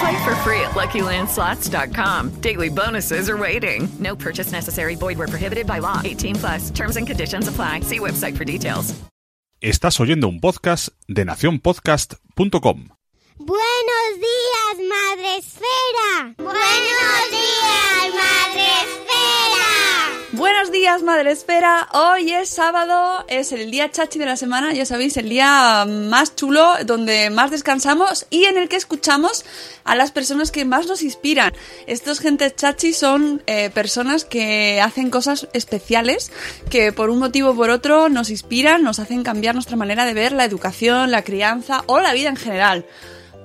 Play for free at LuckyLandSlots.com. Daily bonuses are waiting. No purchase necessary. Void where prohibited by law. 18 plus. Terms and conditions apply. See website for details. Estás oyendo un podcast de nacionpodcast.com. Buenos días, Madre Esfera. Buenos días, Madre Esfera. Buenos días, Madre Esfera. Hoy es sábado, es el día chachi de la semana, ya sabéis, el día más chulo, donde más descansamos y en el que escuchamos a las personas que más nos inspiran. Estos gente chachi son eh, personas que hacen cosas especiales, que por un motivo o por otro nos inspiran, nos hacen cambiar nuestra manera de ver la educación, la crianza o la vida en general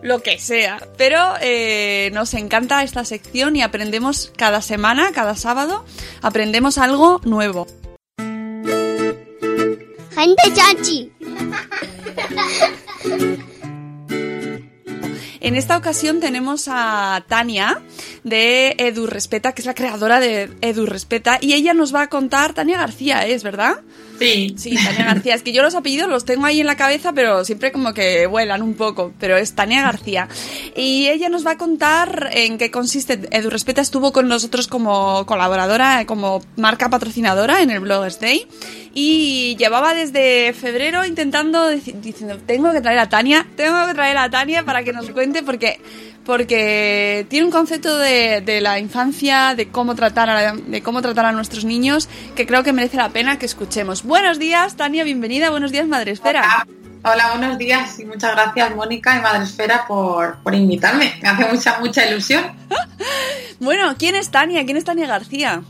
lo que sea. Pero eh, nos encanta esta sección y aprendemos cada semana, cada sábado, aprendemos algo nuevo. Gente chachi. En esta ocasión tenemos a Tania de Edu Respeta, que es la creadora de Edu Respeta, y ella nos va a contar, Tania García, ¿es verdad? Sí. Tania García. Es que yo los apellidos los tengo ahí en la cabeza, pero siempre como que vuelan un poco. Pero es Tania García. Y ella nos va a contar en qué consiste. Edu Respeta estuvo con nosotros como colaboradora, como marca patrocinadora en el Bloggers Day. Y llevaba desde febrero intentando, diciendo, tengo que traer a Tania, tengo que traer a Tania para que nos cuente, porque porque tiene un concepto de, de la infancia, de cómo tratar a, de cómo tratar a nuestros niños, que creo que merece la pena que escuchemos. Buenos días, Tania, bienvenida. Buenos días, Madre Esfera. Hola, hola, buenos días y muchas gracias Mónica y Madre Esfera por, por invitarme. Me hace mucha, mucha ilusión. Bueno, ¿quién es Tania? ¿Quién es Tania García?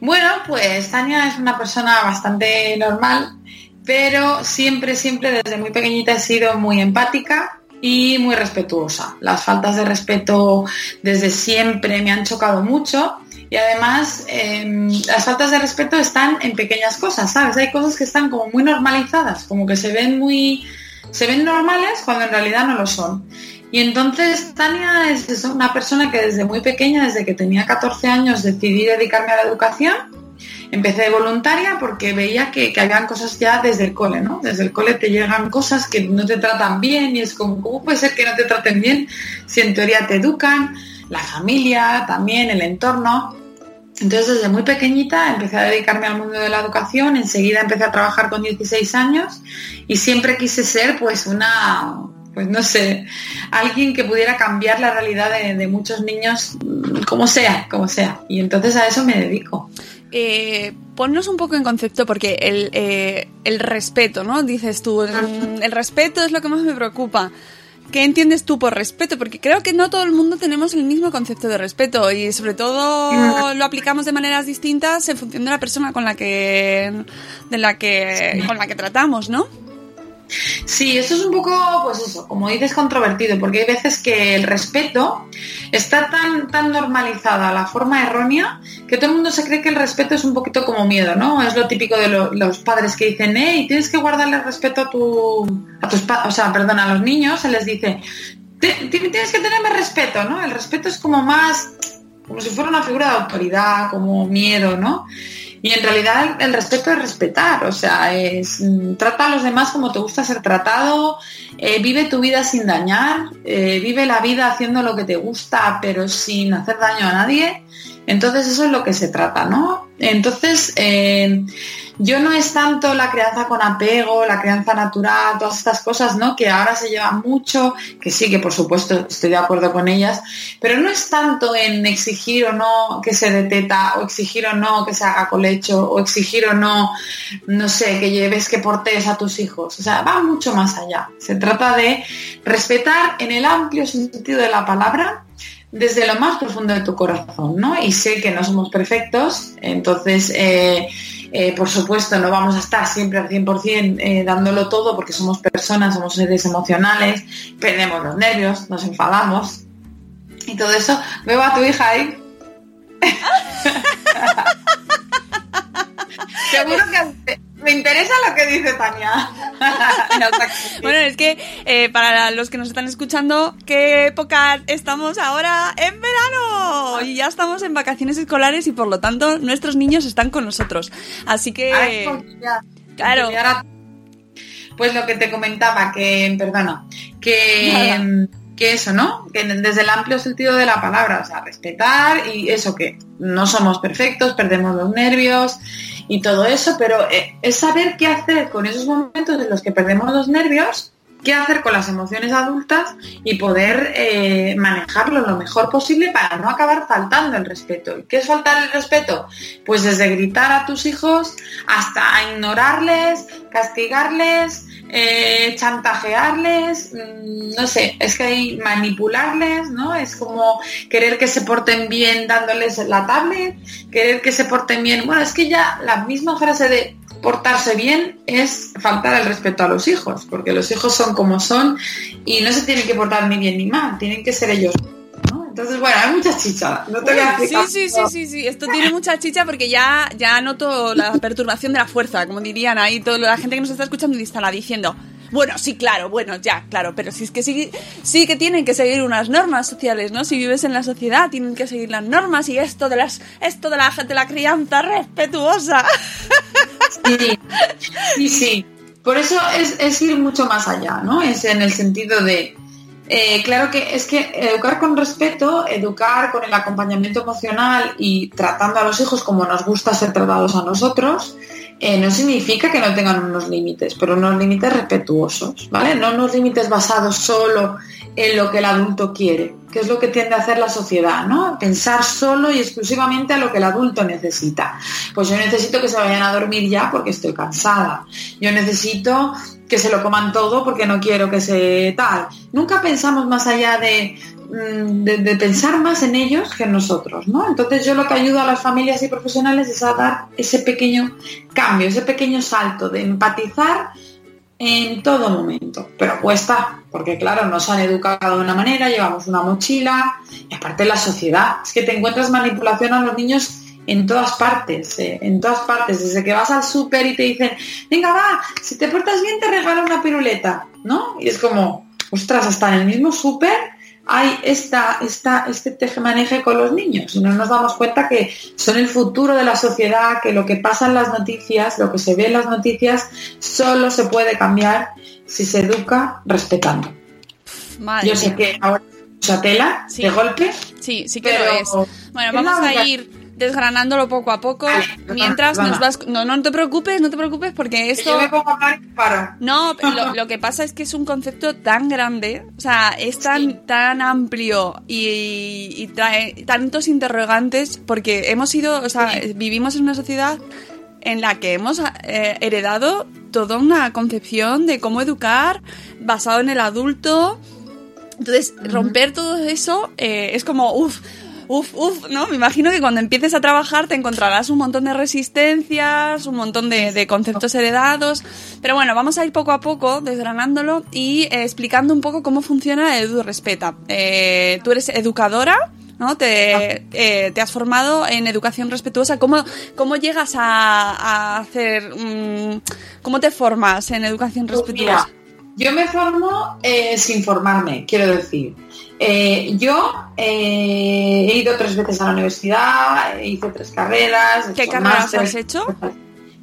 Bueno, pues Tania es una persona bastante normal, pero siempre, siempre desde muy pequeñita he sido muy empática y muy respetuosa. Las faltas de respeto desde siempre me han chocado mucho y además em, las faltas de respeto están en pequeñas cosas, ¿sabes? Hay cosas que están como muy normalizadas, como que se ven muy se ven normales cuando en realidad no lo son. Y entonces Tania es una persona que desde muy pequeña, desde que tenía 14 años, decidí dedicarme a la educación. Empecé de voluntaria porque veía que, que habían cosas ya desde el cole, ¿no? Desde el cole te llegan cosas que no te tratan bien y es como, ¿cómo puede ser que no te traten bien si en teoría te educan? La familia, también el entorno. Entonces desde muy pequeñita empecé a dedicarme al mundo de la educación, enseguida empecé a trabajar con 16 años y siempre quise ser pues una, pues no sé, alguien que pudiera cambiar la realidad de, muchos niños como sea, como sea. Y entonces a eso me dedico. Eh, ponnos un poco en concepto porque el, eh, el respeto, ¿no? Dices tú, el, el respeto es lo que más me preocupa. ¿Qué entiendes tú por respeto? Porque creo que no todo el mundo tenemos el mismo concepto de respeto y sobre todo lo aplicamos de maneras distintas en función de la persona con la que de la que con la que tratamos, ¿no? Sí, esto es un poco, pues eso, como dices, controvertido, porque hay veces que el respeto está tan, tan normalizada, la forma errónea, que todo el mundo se cree que el respeto es un poquito como miedo, ¿no? Es lo típico de lo- los padres que dicen, hey, tienes que guardarle respeto a tu, a tus, o sea, perdón, a los niños, se les dice, "Ti- ti- tienes que tenerme respeto, ¿no? El respeto es como más, como si fuera una figura de autoridad, como miedo, ¿no? Y en realidad el respeto es respetar, o sea, es mm, trata a los demás como te gusta ser tratado, eh, vive tu vida sin dañar, eh, vive la vida haciendo lo que te gusta pero sin hacer daño a nadie Entonces eso es lo que se trata, ¿no? Entonces, eh, yo no es tanto la crianza con apego, la crianza natural, todas estas cosas, ¿no? Que ahora se llevan mucho, que sí, que por supuesto estoy de acuerdo con ellas, pero no es tanto en exigir o no que se deteta, o exigir o no que se haga colecho, o exigir o no, no sé, que lleves, que portes a tus hijos. O sea, va mucho más allá. Se trata de respetar en el amplio sentido de la palabra desde lo más profundo de tu corazón, ¿no? Y sé que no somos perfectos, entonces, eh, eh, por supuesto, no vamos a estar siempre al 100% eh, dándolo todo porque somos personas, somos seres emocionales, perdemos los nervios, nos enfadamos y todo eso. Veo a tu hija ahí. Seguro que me interesa lo que dice Tania. bueno, es que eh, para los que nos están escuchando, ¿qué época estamos ahora? En verano. Y ya estamos en vacaciones escolares y por lo tanto nuestros niños están con nosotros. Así que... claro. Pues lo que te comentaba, que, perdona, que... que eso, ¿no? Que desde el amplio sentido de la palabra, o sea, respetar y eso que no somos perfectos, perdemos los nervios y todo eso, pero eh, es saber qué hacer con esos momentos en los que perdemos los nervios, qué hacer con las emociones adultas y poder eh, manejarlo lo mejor posible para no acabar faltando el respeto. ¿Y qué es faltar el respeto? Pues desde gritar a tus hijos hasta ignorarles, castigarles, eh, chantajearles, mm, no sé, es que hay manipularles, ¿no? Es como querer que se porten bien dándoles la tablet, querer que se porten bien. Bueno, es que ya la misma frase de portarse bien es faltar el respeto a los hijos, porque los hijos son como son y no se tienen que portar ni bien ni mal, tienen que ser ellos entonces, bueno, hay mucha chicha. No te voy sí, sí, sí, sí, sí. Esto tiene mucha chicha porque ya, ya noto la perturbación de la fuerza, como dirían ahí toda la gente que nos está escuchando y estará diciendo. Bueno, sí, claro, bueno, ya, claro, pero si es que sí, sí que tienen que seguir unas normas sociales, ¿no? Si vives en la sociedad, tienen que seguir las normas y esto de las, esto de la, de la crianza respetuosa. Sí, sí, sí. Por eso es, es ir mucho más allá, ¿no? Es en el sentido de, eh, claro que es que educar con respeto, educar con el acompañamiento emocional y tratando a los hijos como nos gusta ser tratados a nosotros, eh, no significa que no tengan unos límites, pero unos límites respetuosos, ¿vale? No unos límites basados solo en lo que el adulto quiere, que es lo que tiende a hacer la sociedad, ¿no? Pensar solo y exclusivamente a lo que el adulto necesita. Pues yo necesito que se vayan a dormir ya porque estoy cansada. Yo necesito que se lo coman todo porque no quiero que se tal. Nunca pensamos más allá mm, de, de, pensar más en ellos que en nosotros, ¿no? Entonces yo lo que ayudo a las familias y profesionales es a dar ese pequeño cambio, ese pequeño salto de empatizar en todo momento. Pero cuesta, porque claro, nos han educado de una manera, llevamos una mochila, y aparte la sociedad, es que te encuentras manipulación a los niños en todas partes, eh, en todas partes, desde que vas al súper y te dicen, venga va, si te portas bien te regalo una piruleta, ¿no? Y es como, ostras, hasta en el mismo súper hay esta, esta, este tejemaneje con los niños y no nos damos cuenta que son el futuro de la sociedad, que lo que pasa en las noticias, lo que se ve en las noticias, solo se puede cambiar si se educa respetando. Yo sé que ahora mucha tela de golpe. Sí, sí que lo es. Bueno, vamos a ir desgranándolo poco a poco. Mientras nos vas no no te preocupes no te preocupes porque esto no lo, que pasa es que es un concepto tan grande o sea es tan tan amplio y, trae tantos interrogantes porque hemos sido o sea vivimos en una sociedad en la que hemos eh, heredado toda una concepción de cómo educar basado en el adulto. Entonces romper todo eso eh, es como uff uf, uf, ¿no? Me imagino que cuando empieces a trabajar te encontrarás un montón de resistencias, un montón de, conceptos heredados. Pero bueno, vamos a ir poco a poco desgranándolo y eh, explicando un poco cómo funciona Edu Respeta. Eh, tú eres educadora. ¿no? Te, eh, te, has formado en educación respetuosa. ¿Cómo, cómo llegas a, hacer, mm, cómo te formas en educación pues respetuosa? Yo me formo sin formarme, quiero decir. Eh, yo eh, he ido tres veces a la universidad, hice tres carreras. ¿Qué carreras has hecho?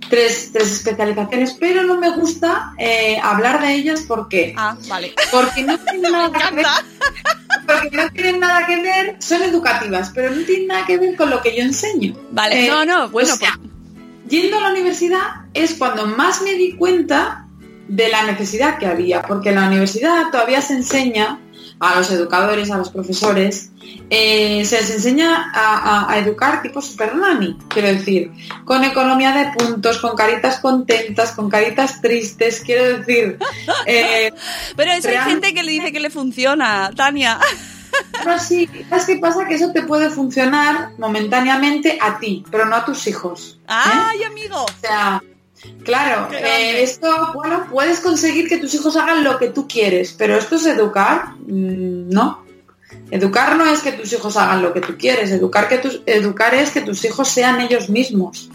Tres, tres, especializaciones, pero no me gusta eh, hablar de ellas porque. Ah, vale. Porque no tengo nada que ver. porque no tienen nada que ver, son educativas, pero no tienen nada que ver con lo que yo enseño. Vale, Eh, no, no, bueno, o sea, yendo a la universidad es cuando más me di cuenta de la necesidad que había, porque en la universidad todavía se enseña a los educadores, a los profesores, eh, se les enseña a, a- a educar tipo super nanny, quiero decir, con economía de puntos, con caritas contentas, con caritas tristes, quiero decir, eh, pero eso hay gente que le dice que le funciona, Tania. pero sí, ¿sabes qué pasa? Que eso te puede funcionar momentáneamente a ti, pero no a tus hijos. ¿eh? ¡Ay, amigo! O sea, claro, eh, esto, bueno, puedes conseguir que tus hijos hagan lo que tú quieres, pero esto es educar, Mm, no. Educar no es que tus hijos hagan lo que tú quieres, educar, que tus, educar es que tus hijos sean ellos mismos,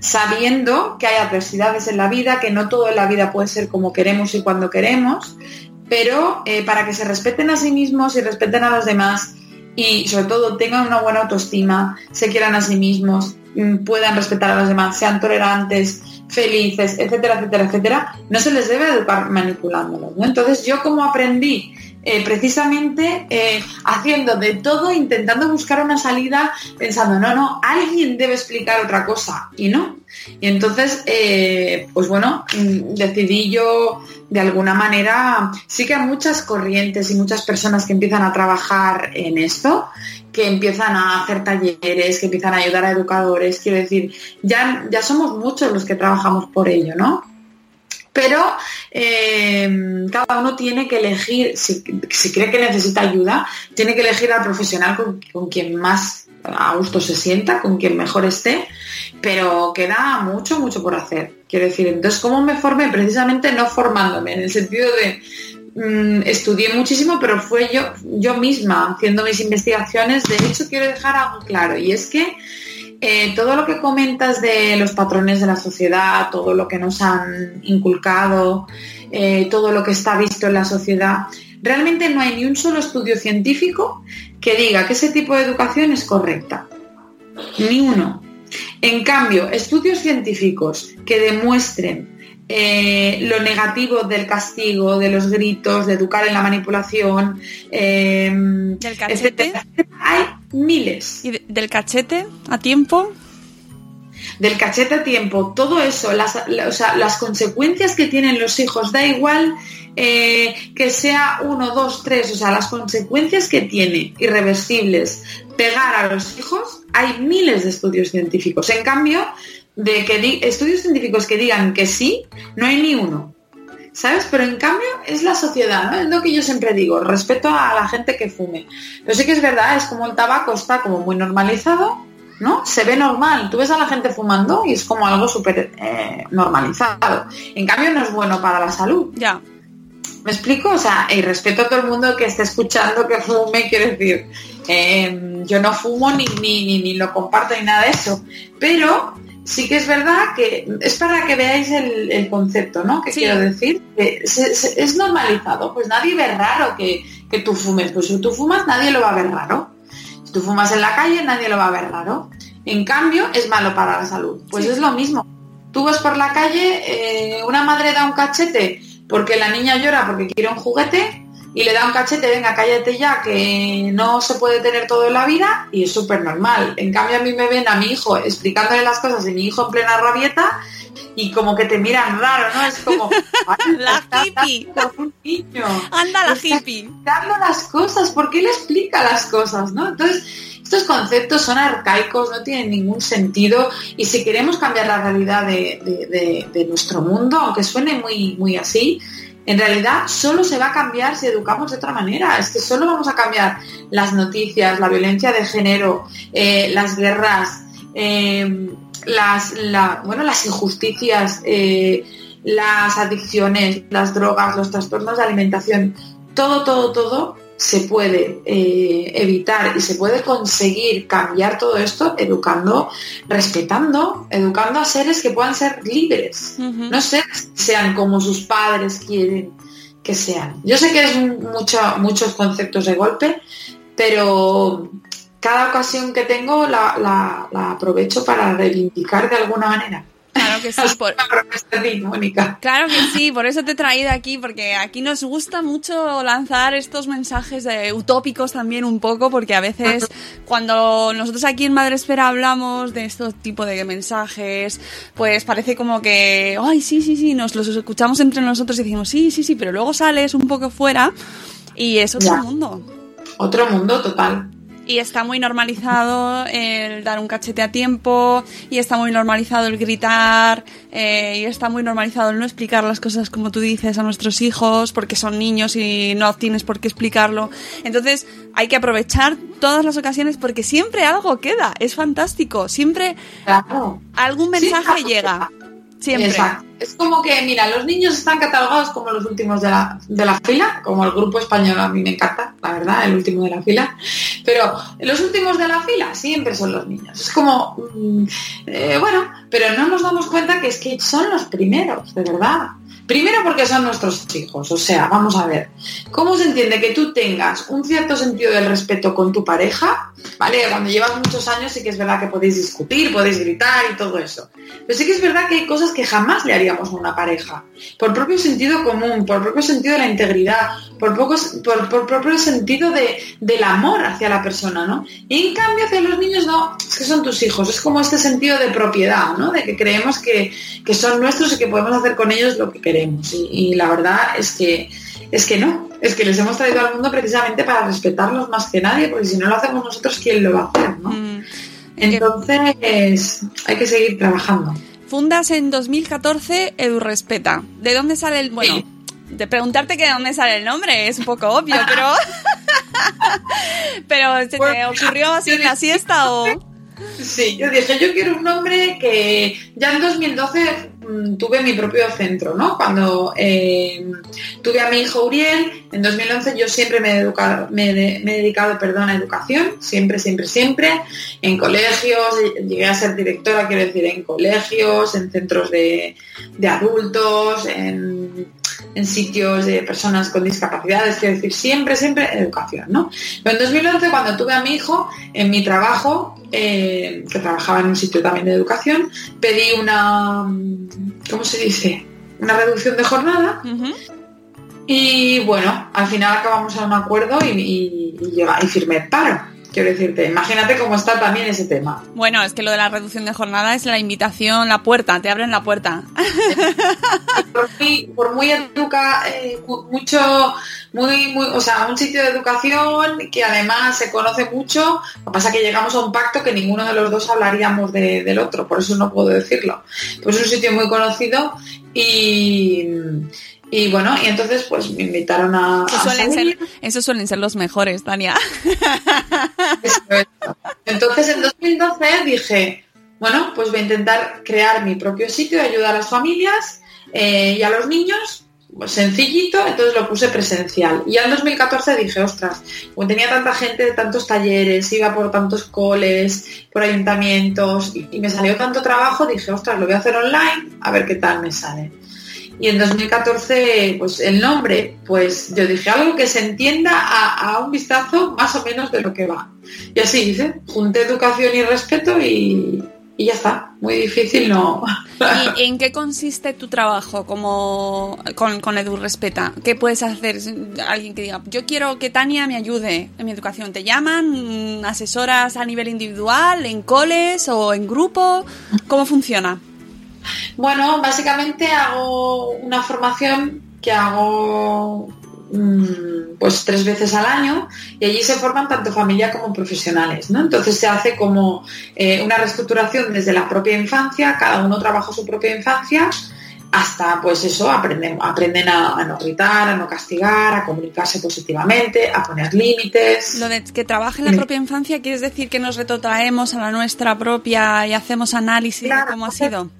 sabiendo que hay adversidades en la vida, que no todo en la vida puede ser como queremos y cuando queremos, pero eh, para que se respeten a sí mismos y respeten a los demás y sobre todo tengan una buena autoestima, se quieran a sí mismos, mm, puedan respetar a los demás, sean tolerantes, felices, etcétera, etcétera, etcétera, no se les debe educar manipulándolos. Entonces yo como aprendí eh, precisamente eh, haciendo de todo, intentando buscar una salida, pensando, no, no, alguien debe explicar otra cosa y no. Y entonces, eh, pues bueno, mm, decidí yo de alguna manera, sí que hay muchas corrientes y muchas personas que empiezan a trabajar en esto, que empiezan a hacer talleres, que empiezan a ayudar a educadores, quiero decir, ya, ya somos muchos los que trabajamos por ello, ¿no? Pero eh, cada uno tiene que elegir, si, cree que necesita ayuda, tiene que elegir al profesional con, con quien más a gusto se sienta, con quien mejor esté, pero queda mucho, mucho por hacer. Quiero decir, entonces, ¿cómo me formé? Precisamente no formándome, en el sentido de mm, estudié muchísimo, pero fue yo, yo misma haciendo mis investigaciones. De hecho, quiero dejar algo claro, y es que eh, todo lo que comentas de los patrones de la sociedad, todo lo que nos han inculcado, eh, todo lo que está visto en la sociedad, realmente no hay ni un solo estudio científico que diga que ese tipo de educación es correcta. Ni uno. En cambio, estudios científicos que demuestren eh, lo negativo del castigo, de los gritos, de educar en la manipulación, eh, ¿Del cachete? etcétera, hay miles. ¿Y de- del cachete a tiempo? del cachete a tiempo, todo eso, las, la- o sea, las consecuencias que tienen los hijos, da igual eh, que sea uno, dos, tres, o sea, las consecuencias que tiene irreversibles pegar a los hijos, hay miles de estudios científicos. En cambio, de que di- estudios científicos que digan que sí, no hay ni uno. ¿Sabes? Pero en cambio es la sociedad, ¿no? Es lo que yo siempre digo, respeto a la gente que fume. Pero sí que es verdad, es como el tabaco está como muy normalizado, ¿no? Se ve normal. Tú ves a la gente fumando y es como algo súper eh, normalizado. En cambio no es bueno para la salud. Ya. ¿Me explico? O sea, y respeto a todo el mundo que esté escuchando que fume, quiero decir, eh, yo no fumo ni, ni, ni, ni lo comparto ni nada de eso. Pero sí que es verdad que es para que veáis el, el concepto, ¿no? Que Sí. quiero decir, que se- se- es normalizado, pues nadie ve raro que, que tú fumes. Pues si tú fumas, nadie lo va a ver raro. Si tú fumas en la calle, nadie lo va a ver raro. En cambio, es malo para la salud. Pues Sí. es lo mismo. Tú vas por la calle, eh, una madre da un cachete porque la niña llora porque quiere un juguete y le da un cachete, venga, cállate ya, que no se puede tener todo en la vida y es súper normal. En cambio, a mí me ven a mi hijo explicándole las cosas y mi hijo en plena rabieta y como que te miran raro, ¿no? Es como... "Ay, La hippie. un niño. Anda la hippie. explicando las cosas, ¿por qué le explica las cosas? ¿no? Entonces, estos conceptos son arcaicos, no tienen ningún sentido y si queremos cambiar la realidad de, de- de- de nuestro mundo, aunque suene muy, muy así, en realidad solo se va a cambiar si educamos de otra manera. Es que solo vamos a cambiar las noticias, la violencia de género, eh, las guerras, eh, las, la- bueno, las injusticias, eh, las adicciones, las drogas, los trastornos de alimentación, todo, todo, todo se puede eh, evitar y se puede conseguir cambiar todo esto educando, respetando, educando a seres que puedan ser libres, no seres que sean como sus padres quieren que sean. Yo sé que es mucho, muchos conceptos de golpe, pero cada ocasión que tengo la, la- la aprovecho para reivindicar de alguna manera. Claro, que sí. Por... Mónica. Claro que sí, por eso te he traído aquí, porque aquí nos gusta mucho lanzar estos mensajes de utópicos también un poco, porque a veces cuando nosotros aquí en Madresfera hablamos de este tipo de mensajes, pues parece como que, ay, sí, sí, sí, nos los escuchamos entre nosotros y decimos, sí, sí, sí, pero luego sales un poco fuera y es otro mundo. Otro mundo total. Y está muy normalizado el dar un cachete a tiempo, y está muy normalizado el gritar, eh, y está muy normalizado el no explicar las cosas como tú dices a nuestros hijos, porque son niños y no tienes por qué explicarlo. Entonces hay que aprovechar todas las ocasiones porque siempre algo queda, es fantástico, siempre algún mensaje llega. Siempre. Es como que, mira, los niños están catalogados como los últimos de la, de la fila, como el grupo español a mí me encanta, la verdad, el último de la fila. Pero los últimos de la fila siempre son los niños. Es como, mm, eh, bueno, pero no nos damos cuenta que es que son los primeros, de verdad. Primero porque son nuestros hijos, o sea, vamos a ver, ¿cómo se entiende que tú tengas un cierto sentido del respeto con tu pareja? ¿Vale? Cuando llevas muchos años sí que es verdad que podéis discutir, podéis gritar y todo eso. Pero sí que es verdad que hay cosas que jamás le haríamos a una pareja. Por propio sentido común, por propio sentido de la integridad, por, por, propio sentido del amor hacia la persona, ¿no? Y en cambio hacia los niños no, es que son tus hijos, es como este sentido de propiedad, ¿no? De que creemos que, que son nuestros y que podemos hacer con ellos lo que queremos. Y, la verdad es que es que no, es que les hemos traído al mundo precisamente para respetarlos más que nadie, porque si no lo hacemos nosotros, ¿quién lo va a hacer? Mm. Entonces hay que seguir trabajando. Fundas en 2014 Respeta. ¿De dónde sale el...? Bueno, de preguntarte que de dónde sale el nombre es un poco obvio, pero... pero ¿se te ocurrió así en la siesta o...? Sí, yo dije, yo quiero un nombre que ya en 2012 mm, tuve mi propio centro, ¿no? Cuando eh, tuve a mi hijo Uriel, en 2011 yo siempre me he, dedicado perdón, a educación, siempre, siempre, siempre, en colegios, llegué a ser directora, quiero decir, en colegios, en centros de adultos, en en sitios de personas con discapacidades, quiero decir, siempre, siempre educación, ¿no? Pero en 2011, cuando tuve a mi hijo, en mi trabajo, eh, que trabajaba en un sitio también de educación, pedí una, ¿cómo se dice? Una reducción de jornada. Y bueno, al final acabamos a un acuerdo y, y, y, y firmé el paro. Quiero decirte, imagínate cómo está también ese tema. Bueno, es que lo de la reducción de jornada es la invitación, la puerta, te abren la puerta. por, muy, educa, eh, mucho, muy, muy, o sea, un sitio de educación que además se conoce mucho, lo que pasa es que llegamos a un pacto que ninguno de los dos hablaríamos del otro, por eso no puedo decirlo. Pues es un sitio muy conocido y y bueno, y entonces pues me invitaron a... esos suelen ser los mejores, Tania. Entonces en 2012 dije, bueno, pues voy a intentar crear mi propio sitio de ayudar a las familias eh, y a los niños, pues sencillito, entonces lo puse presencial. Y ya en 2014 dije, ostras, como tenía tanta gente de tantos talleres, iba por tantos coles, por ayuntamientos, y me salió tanto trabajo, dije, ostras, lo voy a hacer online, a ver qué tal me sale. Y en 2014, pues el nombre, pues yo dije algo que se entienda a, un vistazo más o menos de lo que va. Y así hice, junté educación y respeto y, ya está. Muy difícil no. ¿Y en qué consiste tu trabajo como con, con Edu Respeta? ¿Qué puedes hacer? Alguien que diga, yo quiero que Tania me ayude en mi educación. ¿Te llaman? ¿Asesoras a nivel individual, en coles o en grupo? ¿Cómo funciona? Bueno, básicamente hago una formación que hago mm, pues tres veces al año y allí se forman tanto familia como profesionales, ¿no? Entonces se hace como eh, una reestructuración desde la propia infancia, cada uno trabaja su propia infancia hasta pues eso, aprenden, aprenden a, no gritar, a no castigar, a comunicarse positivamente, a poner límites. Lo de que trabaje en la propia infancia, ¿quieres decir que nos retrotraemos a la nuestra propia y hacemos análisis de cómo ha sido?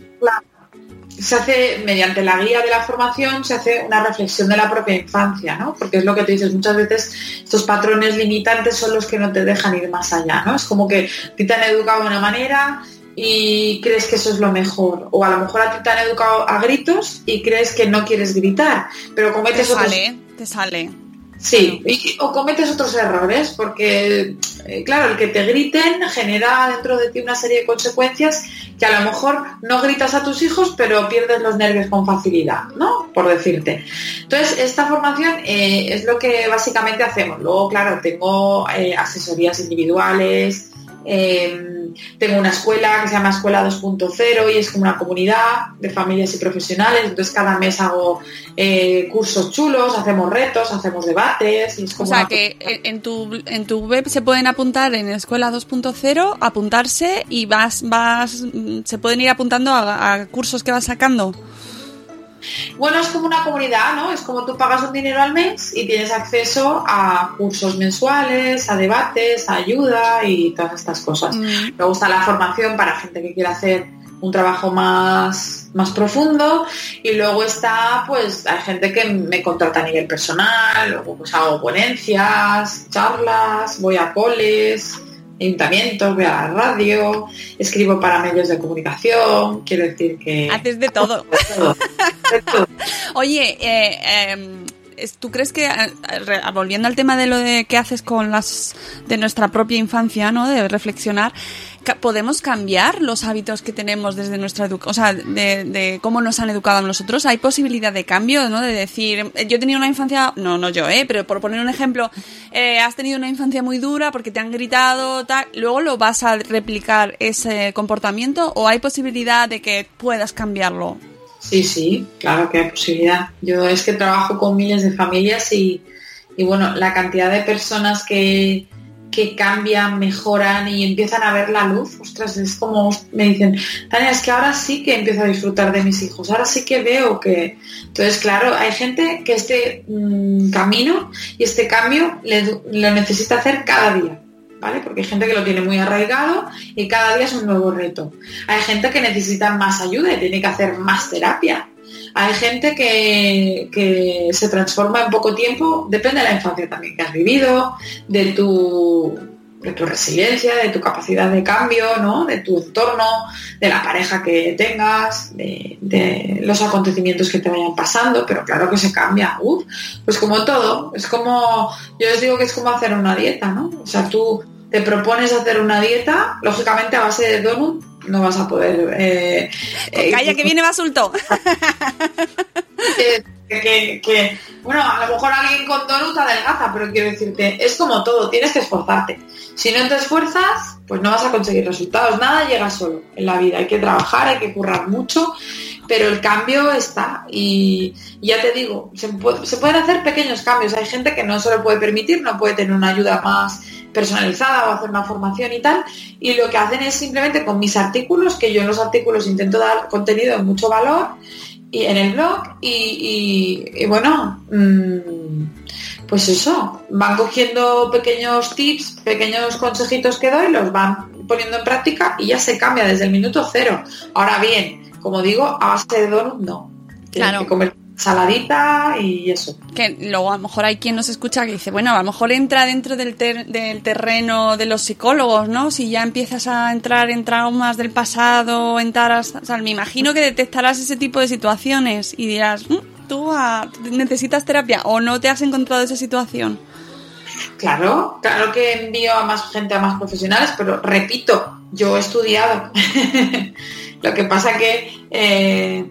Se hace, mediante la guía de la formación, se hace una reflexión de la propia infancia, ¿no? Porque es lo que tú dices, muchas veces estos patrones limitantes son los que no te dejan ir más allá, ¿no? Es como que te han educado de una manera, y crees que eso es lo mejor. O a lo mejor a ti te han educado a gritos y crees que no quieres gritar, pero cometes te sale, te sale. Sí, y- o cometes otros errores, porque, eh, claro, el que te griten genera dentro de ti una serie de consecuencias que a lo mejor no gritas a tus hijos, pero pierdes los nervios con facilidad, ¿no? Por decirte. Entonces, esta formación eh, es lo que básicamente hacemos. Luego, claro, tengo eh, asesorías individuales, eh, tengo una escuela que se llama Escuela 2.0 y es como una comunidad de familias y profesionales. Entonces cada mes hago eh, cursos chulos, hacemos retos, hacemos debates. Y es O sea una- que en tu, en tu web se pueden apuntar en Escuela 2.0, apuntarse y vas, vas, se pueden ir apuntando a, a cursos que vas sacando. Bueno, es como una comunidad, ¿no? Es como tú pagas un dinero al mes y tienes acceso a cursos mensuales, a debates, a ayuda y todas estas cosas. Mm. Me gusta la formación para gente que quiera hacer un trabajo más, más profundo y luego está, pues, hay gente que me contrata a nivel personal, luego pues hago ponencias, charlas, voy a coles, ayuntamientos, voy a la radio, escribo para medios de comunicación, quiero decir que... Haces de todo. de todo, de todo. Oye, eh, eh, es- ¿tú crees que, volviendo al tema de lo de que haces con las de nuestra propia infancia, ¿no? De reflexionar, podemos cambiar los hábitos que tenemos desde nuestra educación, o sea, de, de cómo nos han educado a nosotros? ¿Hay posibilidad de cambio, ¿no? De decir, eh, yo he tenido una infancia, no, no yo, ¿eh? Pero por poner un ejemplo, eh, has tenido una infancia muy dura porque te han gritado, tal, luego lo vas a replicar ese comportamiento o hay posibilidad de que puedas cambiarlo? Sí, sí, claro que hay posibilidad. Yo es que trabajo con miles de familias y, y bueno, la cantidad de personas que, que cambian, mejoran y empiezan a ver la luz, ostras, es como me dicen, Tania, es que ahora sí que empiezo a disfrutar de mis hijos, ahora sí que veo que... Entonces, claro, hay gente que este mm, camino y este cambio le- lo necesita hacer cada día. Porque hay gente que lo tiene muy arraigado y cada día es un nuevo reto. Hay gente que necesita más ayuda y tiene que hacer más terapia. Hay gente que, que se transforma en poco tiempo, depende de la infancia también que has vivido, de tu, de tu resiliencia, de tu capacidad de cambio, ¿no? de tu entorno, de la pareja que tengas, de, los acontecimientos que te vayan pasando, pero claro que se cambia. Uf, pues como todo, es como, yo les digo que es como hacer una dieta, ¿no? O sea, tú te propones hacer una dieta, lógicamente a base de donut no vas a poder... eh, eh, Calla, que viene basulto. que, que- que, bueno, a lo mejor alguien con donut adelgaza, pero quiero decirte, es como todo, tienes que esforzarte. Si no te esfuerzas, pues no vas a conseguir resultados. Nada llega solo en la vida. Hay que trabajar, hay que currar mucho, pero el cambio está. Y ya te digo, se, se pueden hacer pequeños cambios. Hay gente que no se lo puede permitir, no puede tener una ayuda más personalizada o hacer una formación y tal. Y lo que hacen es simplemente con mis artículos, que yo en los artículos intento dar contenido de mucho valor, y en el blog y, y- y bueno mm, pues eso van cogiendo pequeños tips pequeños consejitos que doy los van poniendo en práctica y ya se cambia desde el minuto cero ahora bien como digo a base de donut no Claro. que comer saladita y eso Que luego a lo mejor hay quien nos escucha que dice, bueno, a lo mejor entra dentro del, ter- del terreno de los psicólogos, ¿no? Si ya empiezas a entrar en traumas del pasado, entrar a... O sea, me imagino que detectarás ese tipo de situaciones y dirás, "Mm, tú ah, necesitas terapia o no te has encontrado esa situación. Claro, claro que envío a más gente, a más profesionales, pero repito, yo he estudiado. lo que pasa que, eh,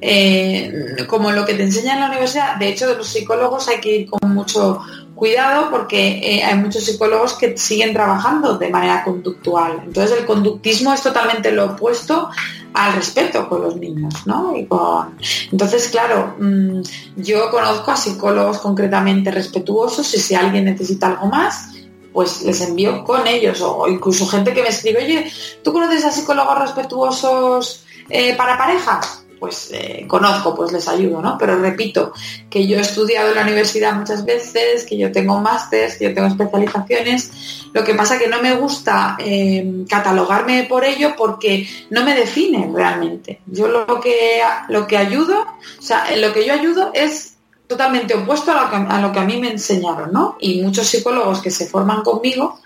eh, como lo que te enseña en la universidad, de hecho de los psicólogos hay que ir con mucho cuidado porque eh, hay muchos psicólogos que siguen trabajando de manera conductual. Entonces el conductismo es totalmente lo opuesto al respeto con los niños, ¿no? Y con... Entonces, claro, mm, yo conozco a psicólogos concretamente respetuosos y si alguien necesita algo más, pues les envío con ellos o incluso gente que me escribe, oye, ¿tú conoces a psicólogos respetuosos eh, para parejas? Pues eh, conozco, pues les ayudo, ¿no? Pero repito, que yo he estudiado en la universidad muchas veces, que yo tengo másteres, que yo tengo especializaciones, lo que pasa que no me gusta eh, catalogarme por ello porque no me define realmente. Yo lo que, lo que ayudo, o sea, lo que yo ayudo es totalmente opuesto a lo que a mí me enseñaron, ¿no? Y muchos psicólogos que se forman conmigo,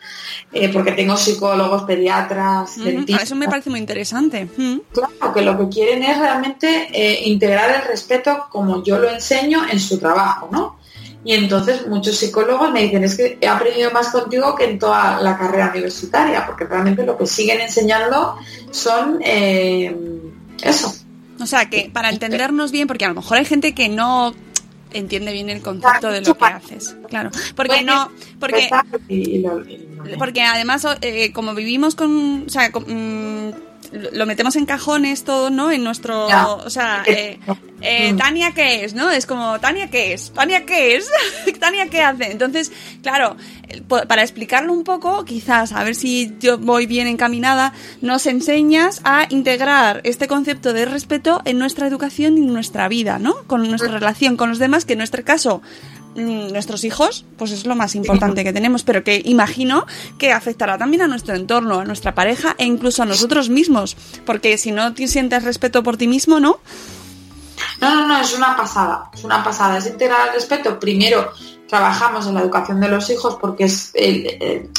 eh, porque tengo psicólogos, pediatras, Ujú, dentistas, Eso me parece muy interesante. Claro, que lo que quieren es realmente eh, integrar el respeto como yo lo enseño en su trabajo, ¿no? Y entonces muchos psicólogos me dicen, es que he aprendido más contigo que en toda la carrera universitaria, porque realmente lo que siguen enseñando son eh, eso. O sea, que para entendernos bien, porque a lo mejor hay gente que no entiende bien el concepto de lo que haces. Claro, porque no, porque, porque además, eh, como vivimos con, o sea, mm, lo metemos en cajones todo, ¿no? En nuestro, o sea, eh, eh, mm. Tania qué es, ¿no? Es como, Tania qué es, Tania qué es, Tania qué hace. Entonces, claro, para explicarlo un poco, quizás, a ver si yo voy bien encaminada, nos enseñas a integrar este concepto de respeto en nuestra educación y en nuestra vida, ¿no? Con nuestra relación con los demás, que en nuestro caso Mm, nuestros hijos, pues es lo más importante que tenemos, pero que imagino que afectará también a nuestro entorno, a nuestra pareja e incluso a nosotros mismos, porque si no te sientes respeto por ti mismo, ¿no? No, no, no, es una pasada, es una pasada, es integrar el respeto primero trabajamos en la educación de los hijos porque es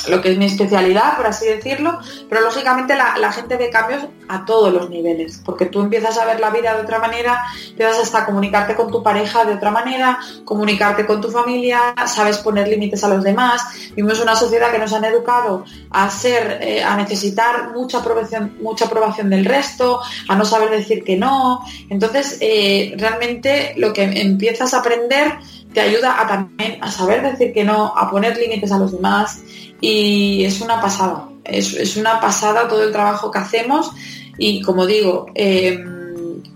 lo que es mi especialidad, por así decirlo, pero lógicamente la, gente ve cambios a todos los niveles, porque tú empiezas a ver la vida de otra manera, empiezas hasta a comunicarte con tu pareja de otra manera, comunicarte con tu familia, sabes poner límites a los demás. Vivimos una sociedad que nos han educado a ser, eh, a necesitar mucha aprobación, mucha aprobación del resto, a no saber decir que no. Entonces, eh, realmente lo que empiezas a aprender te ayuda a también a saber decir que no, a poner límites a los demás y es una pasada, es, una pasada todo el trabajo que hacemos y como digo, em,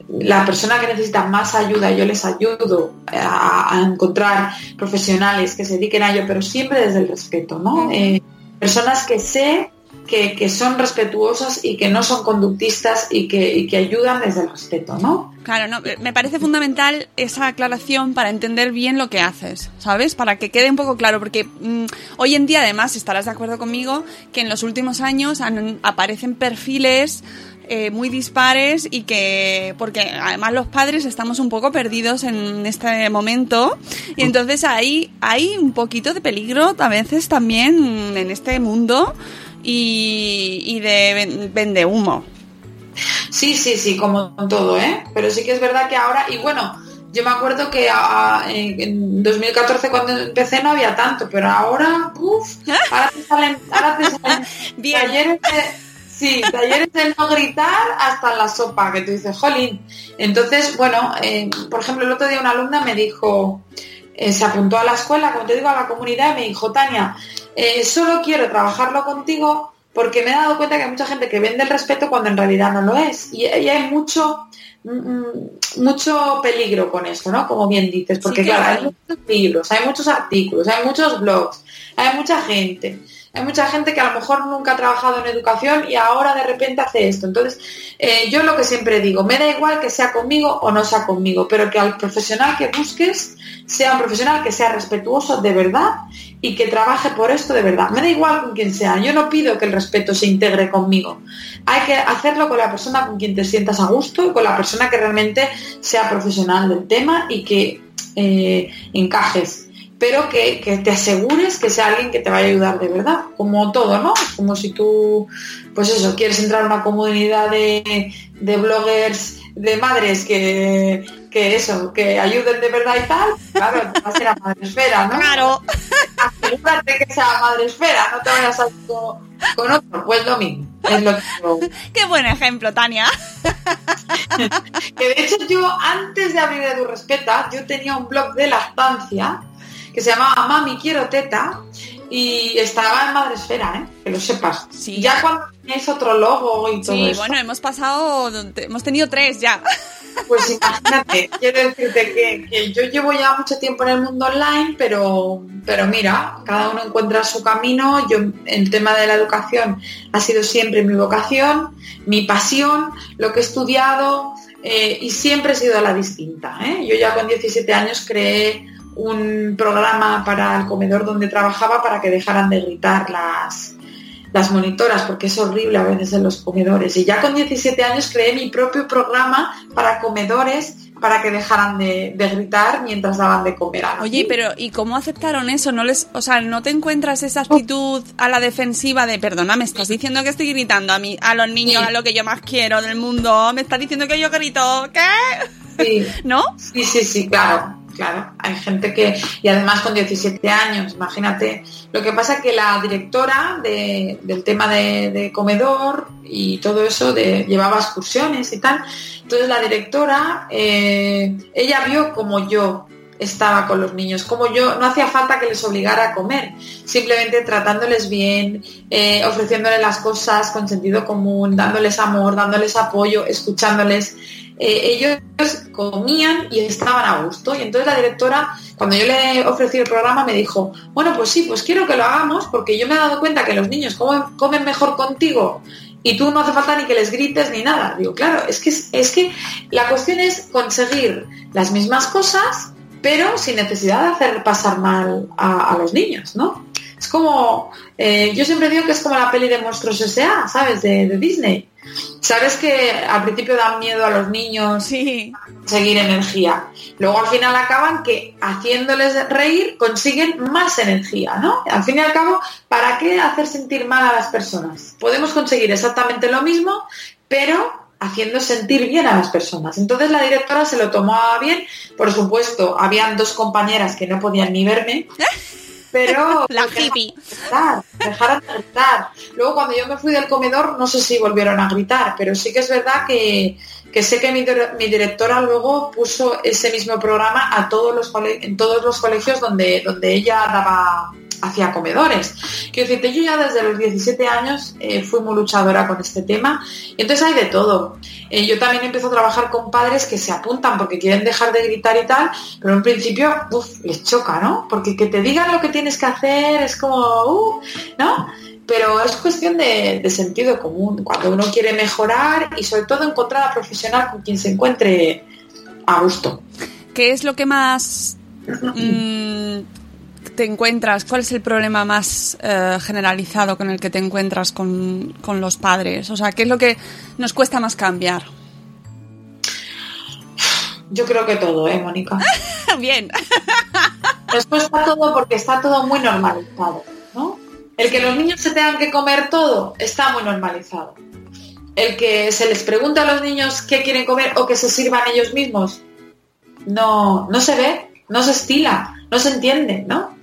la persona que necesita más ayuda, yo les ayudo a, encontrar profesionales que se dediquen a ello, pero siempre desde el respeto, ¿no? Eh, personas que sé que, son respetuosas y que no son conductistas y que, ayudan desde el respeto, ¿no? Claro, no, me parece fundamental esa aclaración para entender bien lo que haces, ¿sabes? Para que quede un poco claro, porque mm, hoy en día además estarás de acuerdo conmigo que en los últimos años aparecen perfiles eh, muy dispares y que porque además los padres estamos un poco perdidos en este momento y entonces ahí hay un poquito de peligro a veces también en este mundo y, de vende humo. Sí, sí, sí, como todo, ¿eh? Pero sí que es verdad que ahora, y bueno, yo me acuerdo que en 2014 cuando empecé no había tanto, pero ahora, uff, ahora te salen, ahora te salen talleres de, sí, talleres de no gritar hasta la sopa, que tú dices, jolín. Entonces, bueno, eh, por ejemplo, el otro día una alumna me dijo, eh, se apuntó a la escuela, como te digo, a la comunidad y me dijo, Tania, eh, solo quiero trabajarlo contigo porque me he dado cuenta que hay mucha gente que vende el respeto cuando en realidad no lo es. Y, hay mucho, mm, mm, mucho peligro con esto, ¿no? Como bien dices, porque claro, hay muchos libros, hay muchos artículos, hay muchos blogs, hay mucha gente. Hay mucha gente que a lo mejor nunca ha trabajado en educación y ahora de repente hace esto. Entonces, eh, yo lo que siempre digo, me da igual que sea conmigo o no sea conmigo, pero que al profesional que busques sea un profesional que sea respetuoso de verdad y que trabaje por esto de verdad. Me da igual con quien sea. Yo no pido que el respeto se integre conmigo. Hay que hacerlo con la persona con quien te sientas a gusto con la persona que realmente sea profesional del tema y que eh, encajes pero que, te asegures que sea alguien que te vaya a ayudar de verdad, como todo, ¿no? Como si tú, pues eso, quieres entrar a una comunidad de, bloggers, de madres que, que, eso, que ayuden de verdad y tal, claro, va a ser a Madresfera, ¿no? Claro. Asegúrate que sea Madresfera, no te vayas a con, con otro, pues lo mismo. Es lo que Qué buen ejemplo, Tania. que de hecho yo, antes de abrir Edu Respeta, yo tenía un blog de lactancia que se llamaba Mami Quiero Teta y estaba en Madresfera, ¿eh? que lo sepas. Sí. Ya cuando tenéis otro logo y todo Sí, bueno, hemos pasado, hemos tenido tres ya. Pues imagínate, quiero decirte que, yo llevo ya mucho tiempo en el mundo online, pero, pero mira, cada uno encuentra su camino. Yo, el tema de la educación ha sido siempre mi vocación, mi pasión, lo que he estudiado eh, y siempre he sido la distinta. ¿eh? Yo ya con 17 años creé un programa para el comedor donde trabajaba para que dejaran de gritar las, las monitoras, porque es horrible a veces en los comedores. Y ya con 17 años creé mi propio programa para comedores para que dejaran de, gritar mientras daban de comer a Oye, pero ¿y cómo aceptaron eso? ¿No les, o sea, no te encuentras esa actitud a la defensiva de, perdona, me estás diciendo que estoy gritando a mí, a los niños, a lo que yo más quiero del mundo, me estás diciendo que yo grito, ¿qué? Sí. ¿No? Sí, sí, sí, claro. Claro. Hay gente que, y además con 17 años, imagínate. Lo que pasa es que la directora del tema de, comedor y todo eso llevaba excursiones y tal. Entonces la directora, eh, ella vio como yo estaba con los niños, como yo, no hacía falta que les obligara a comer, simplemente tratándoles bien, eh, ofreciéndoles las cosas con sentido común, dándoles amor, dándoles apoyo, escuchándoles. Eh, ellos comían y estaban a gusto. Y entonces la directora, cuando yo le ofrecí el programa, me dijo, bueno, pues sí, pues quiero que lo hagamos porque yo me he dado cuenta que los niños comen, mejor contigo y tú no hace falta ni que les grites ni nada. Digo, claro, es que, es que la cuestión es conseguir las mismas cosas pero sin necesidad de hacer pasar mal a, los niños, ¿no? Es como, eh, yo siempre digo que es como la peli de Monstruos S.A., ¿sabes? De, Disney. Sabes que al principio dan miedo a los niños sí. seguir energía. Luego al final acaban que haciéndoles reír consiguen más energía, ¿no? Al fin y al cabo, ¿para qué hacer sentir mal a las personas? Podemos conseguir exactamente lo mismo, pero haciendo sentir bien a las personas. Entonces la directora se lo tomó bien, por supuesto, habían dos compañeras que no podían ni verme, pero la hippie. Dejaron de gritar. Luego cuando yo me fui del comedor, no sé si volvieron a gritar, pero sí que es verdad que, sé que mi, mi, directora luego puso ese mismo programa a todos los en todos los colegios donde, donde ella daba hacia comedores. Quiero decirte, yo ya desde los 17 años eh, fui muy luchadora con este tema. Entonces hay de todo. Eh, yo también empiezo a trabajar con padres que se apuntan porque quieren dejar de gritar y tal, pero en principio les choca, ¿no? Porque que te digan lo que tienes que hacer es como, uh, ¿no? Pero es cuestión de, sentido común, cuando uno quiere mejorar y sobre todo encontrar a profesional con quien se encuentre a gusto. ¿Qué es lo que más mm, te encuentras? ¿Cuál es el problema más eh, generalizado con el que te encuentras con, los padres? O sea, ¿qué es lo que nos cuesta más cambiar? Yo creo que todo, ¿eh, Mónica? Bien. Nos cuesta todo porque está todo muy normalizado, ¿no? El que los niños se tengan que comer todo está muy normalizado. El que se les pregunta a los niños qué quieren comer o que se sirvan ellos mismos, no, no se ve, no se estila, no se entiende, ¿no?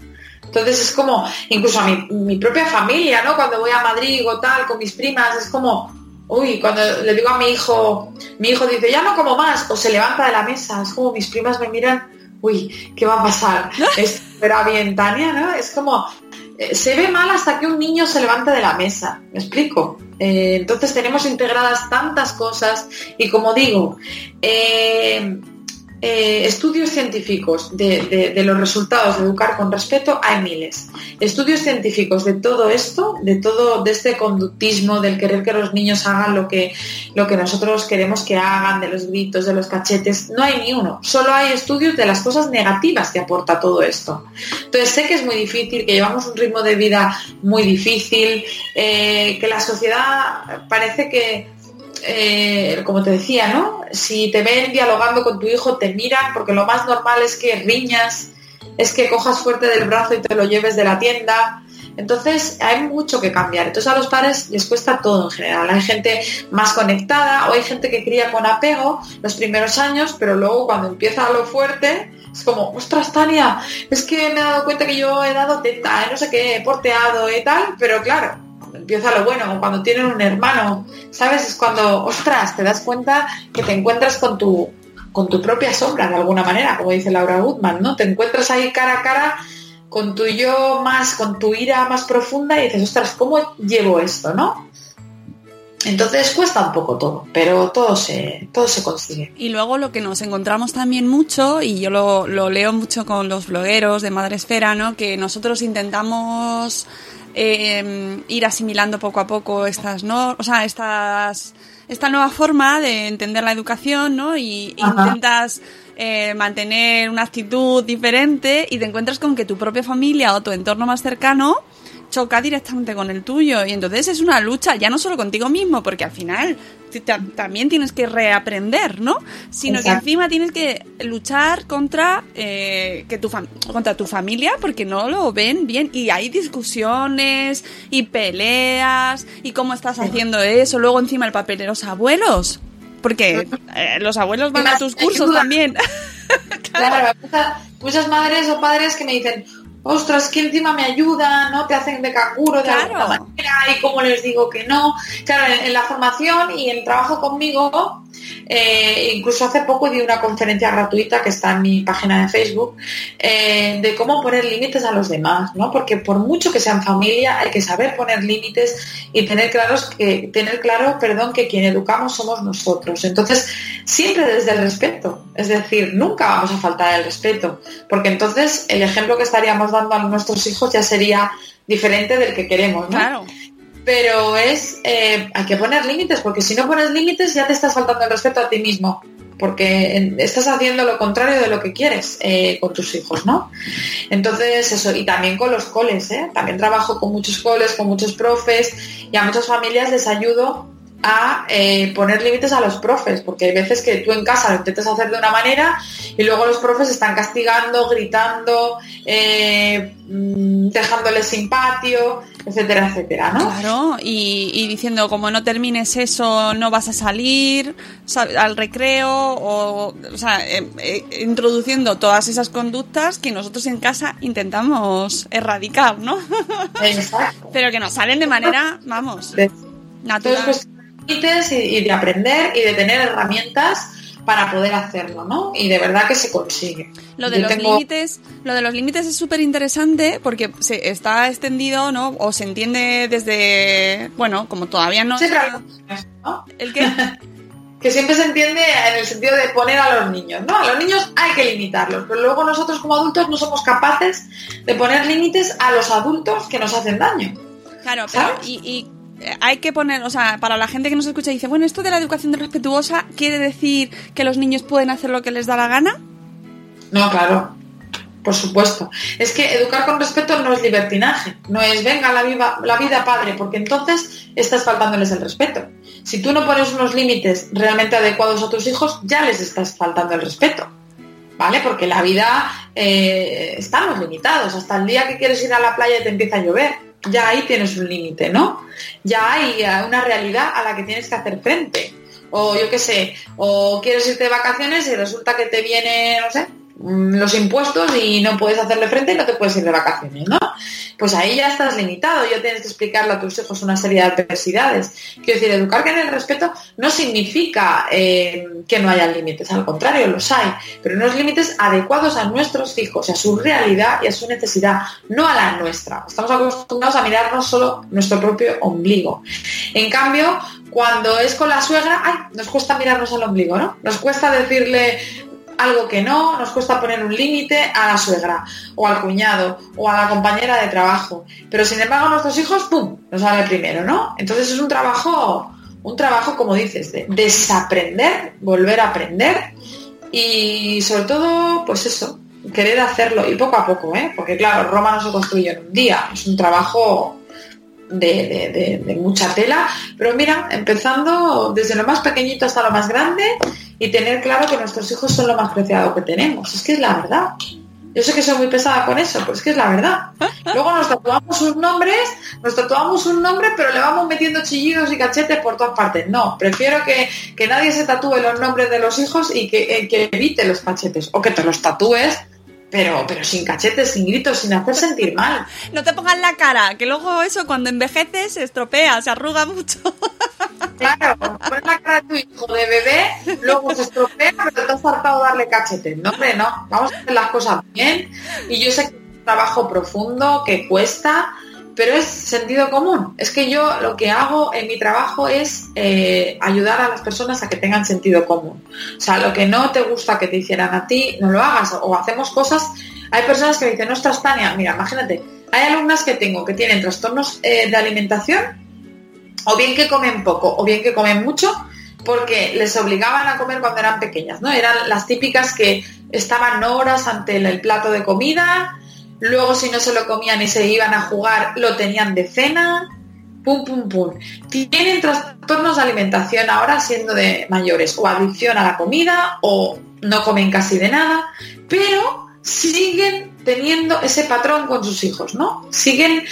Entonces es como, incluso a mi, propia familia, ¿no? Cuando voy a Madrid o tal, con mis primas, es como, uy, cuando le digo a mi hijo, mi hijo dice, ya no como más, o se levanta de la mesa, es como mis primas me miran, uy, ¿qué va a pasar? Espera bien, Tania, ¿no? Es como, eh, se ve mal hasta que un niño se levanta de la mesa, ¿me explico? Eh, entonces tenemos integradas tantas cosas y como digo, eh, eh, estudios científicos de, los resultados de educar con respeto hay miles. Estudios científicos de todo esto, de todo, de este conductismo, del querer que los niños hagan lo que, lo que nosotros queremos que hagan, de los gritos, de los cachetes, no hay ni uno. Solo hay estudios de las cosas negativas que aporta todo esto. Entonces sé que es muy difícil, que llevamos un ritmo de vida muy difícil, eh, que la sociedad parece que eh, como te decía, ¿no? Si te ven dialogando con tu hijo, te miran, porque lo más normal es que riñas, es que cojas fuerte del brazo y te lo lleves de la tienda. Entonces hay mucho que cambiar. Entonces a los padres les cuesta todo en general. Hay gente más conectada o hay gente que cría con apego los primeros años, pero luego cuando empieza lo fuerte, es como, ostras, Tania, es que me he dado cuenta que yo he dado teta, no sé qué, he porteado y tal, pero claro, empieza lo bueno, cuando tienen un hermano, ¿sabes? Es cuando, ostras, te das cuenta que te encuentras con tu, con tu propia sombra de alguna manera, como dice Laura Goodman, ¿no? Te encuentras ahí cara a cara con tu yo más, con tu ira más profunda y dices, ostras, ¿cómo llevo esto, no? Entonces cuesta un poco todo, pero todo se, todo se consigue. Y luego lo que nos encontramos también mucho, y yo lo, lo leo mucho con los blogueros de Madre Esfera, ¿no? Que nosotros intentamos eh, ir asimilando poco a poco estas, ¿no? O sea, estas, esta nueva forma de entender la educación, ¿no? Y intentas eh, mantener una actitud diferente y te encuentras con que tu propia familia o tu entorno más cercano choca directamente con el tuyo. Y entonces es una lucha, ya no solo contigo mismo, porque al final también tienes que reaprender, ¿no? Sino que encima tienes que luchar contra, eh, que tu contra tu familia porque no lo ven bien. Y hay discusiones y peleas y cómo estás haciendo eso. Luego encima el papel de los abuelos. Porque eh, los abuelos van a tus cursos también. Claro, muchas, muchas madres o padres que me dicen, ostras, que encima me ayudan, ¿no? Te hacen de canguro de Claro. alguna manera y cómo les digo que no. Claro, en, en la formación y en trabajo conmigo, eh, incluso hace poco di una conferencia gratuita que está en mi página de Facebook eh, de cómo poner límites a los demás, ¿no? Porque por mucho que sean familia, hay que saber poner límites y tener claros que, tener claro, perdón, que quien educamos somos nosotros. Entonces, siempre desde el respeto. Es decir, nunca vamos a faltar el respeto, porque entonces el ejemplo que estaríamos dando a nuestros hijos ya sería diferente del que queremos, ¿no? Pero es, eh, hay que poner límites, porque si no pones límites ya te estás faltando el respeto a ti mismo, porque estás haciendo lo contrario de lo que quieres eh, con tus hijos, ¿no? Entonces eso, y también con los coles, ¿eh? También trabajo con muchos coles, con muchos profes, y a muchas familias les ayudo a eh, poner límites a los profes, porque hay veces que tú en casa lo intentas hacer de una manera y luego los profes están castigando, gritando, eh, mm, dejándoles sin patio, etcétera, etcétera, ¿no? Claro, y, y diciendo como no termines eso no vas a salir al recreo o, o sea, eh, eh, introduciendo todas esas conductas que nosotros en casa intentamos erradicar, ¿no? Exacto. Pero que nos salen de manera, vamos, natural. Entonces, pues, límites y, y de aprender y de tener herramientas para poder hacerlo, ¿no? Y de verdad que se consigue. Lo de Yo los tengo- límites, lo de los límites es súper interesante porque se está extendido, ¿no? O se entiende desde, bueno, como todavía no. Siempre está- hablamos, ¿no? el que que siempre se entiende en el sentido de poner a los niños, ¿no? A los niños hay que limitarlos, pero luego nosotros como adultos no somos capaces de poner límites a los adultos que nos hacen daño. Claro, pero ¿Sabes? y, y, hay que poner, o sea, para la gente que nos escucha y dice, bueno, esto de la educación respetuosa quiere decir que los niños pueden hacer lo que les da la gana. No, claro, por supuesto. Es que educar con respeto no es libertinaje, no es venga la, la vida padre, porque entonces estás faltándoles el respeto. Si tú no pones unos límites realmente adecuados a tus hijos, ya les estás faltando el respeto. ¿Vale? Porque la vida eh, estamos limitados. Hasta el día que quieres ir a la playa y te empieza a llover, ya ahí tienes un límite, ¿no? Ya hay una realidad a la que tienes que hacer frente. O yo qué sé, o quieres irte de vacaciones y resulta que te viene, no sé, los impuestos y no puedes hacerle frente y no te puedes ir de vacaciones, ¿no? Pues ahí ya estás limitado, ya tienes que explicarle a tus hijos una serie de adversidades. Quiero decir, educar en el respeto no significa eh, que no haya límites, al contrario, los hay, pero unos límites adecuados a nuestros hijos, a su realidad y a su necesidad, no a la nuestra. Estamos acostumbrados a mirarnos solo nuestro propio ombligo. En cambio, cuando es con la suegra, ay, nos cuesta mirarnos al ombligo, ¿no? Nos cuesta decirle algo que no, nos cuesta poner un límite a la suegra, o al cuñado, o a la compañera de trabajo. Pero sin embargo, nuestros hijos, ¡pum!, nos sale primero, ¿no? Entonces es un trabajo, un trabajo, como dices, de desaprender, volver a aprender y sobre todo, pues eso, querer hacerlo y poco a poco, ¿eh? Porque claro, Roma no se construye en un día, es un trabajo de, de- mucha tela, pero mira, empezando desde lo más pequeñito hasta lo más grande y tener claro que nuestros hijos son lo más preciado que tenemos. Es que es la verdad. Yo sé que soy muy pesada con eso, pero es que es la verdad. Luego nos tatuamos sus nombres, nos tatuamos un nombre, pero le vamos metiendo chillidos y cachetes por todas partes. No, prefiero que, que nadie se tatúe los nombres de los hijos y que, eh, que evite los cachetes. O que te los tatúes, pero, pero sin cachetes, sin gritos, sin hacer sentir mal. No te pongas la cara, que luego eso cuando envejeces se estropea, se arruga mucho. Claro, pones la cara de tu hijo de bebé, luego se estropea, pero te has hartado darle cachetes. No, hombre, no. Vamos a hacer las cosas bien. Y yo sé que es un trabajo profundo, que cuesta, pero es sentido común. Es que yo lo que hago en mi trabajo es eh, ayudar a las personas a que tengan sentido común. O sea, lo que no te gusta que te hicieran a ti, no lo hagas. O hacemos cosas. Hay personas que me dicen, ostras, Tania, mira, imagínate, hay alumnas que tengo que tienen trastornos eh, de alimentación o bien que comen poco o bien que comen mucho porque les obligaban a comer cuando eran pequeñas, ¿no? Eran las típicas que estaban horas ante el, el plato de comida, luego si no se lo comían y se iban a jugar, lo tenían de cena, pum, pum, pum. Tienen trastornos de alimentación ahora siendo de mayores, o adicción a la comida, o no comen casi de nada, pero siguen teniendo ese patrón con sus hijos, ¿no? Siguen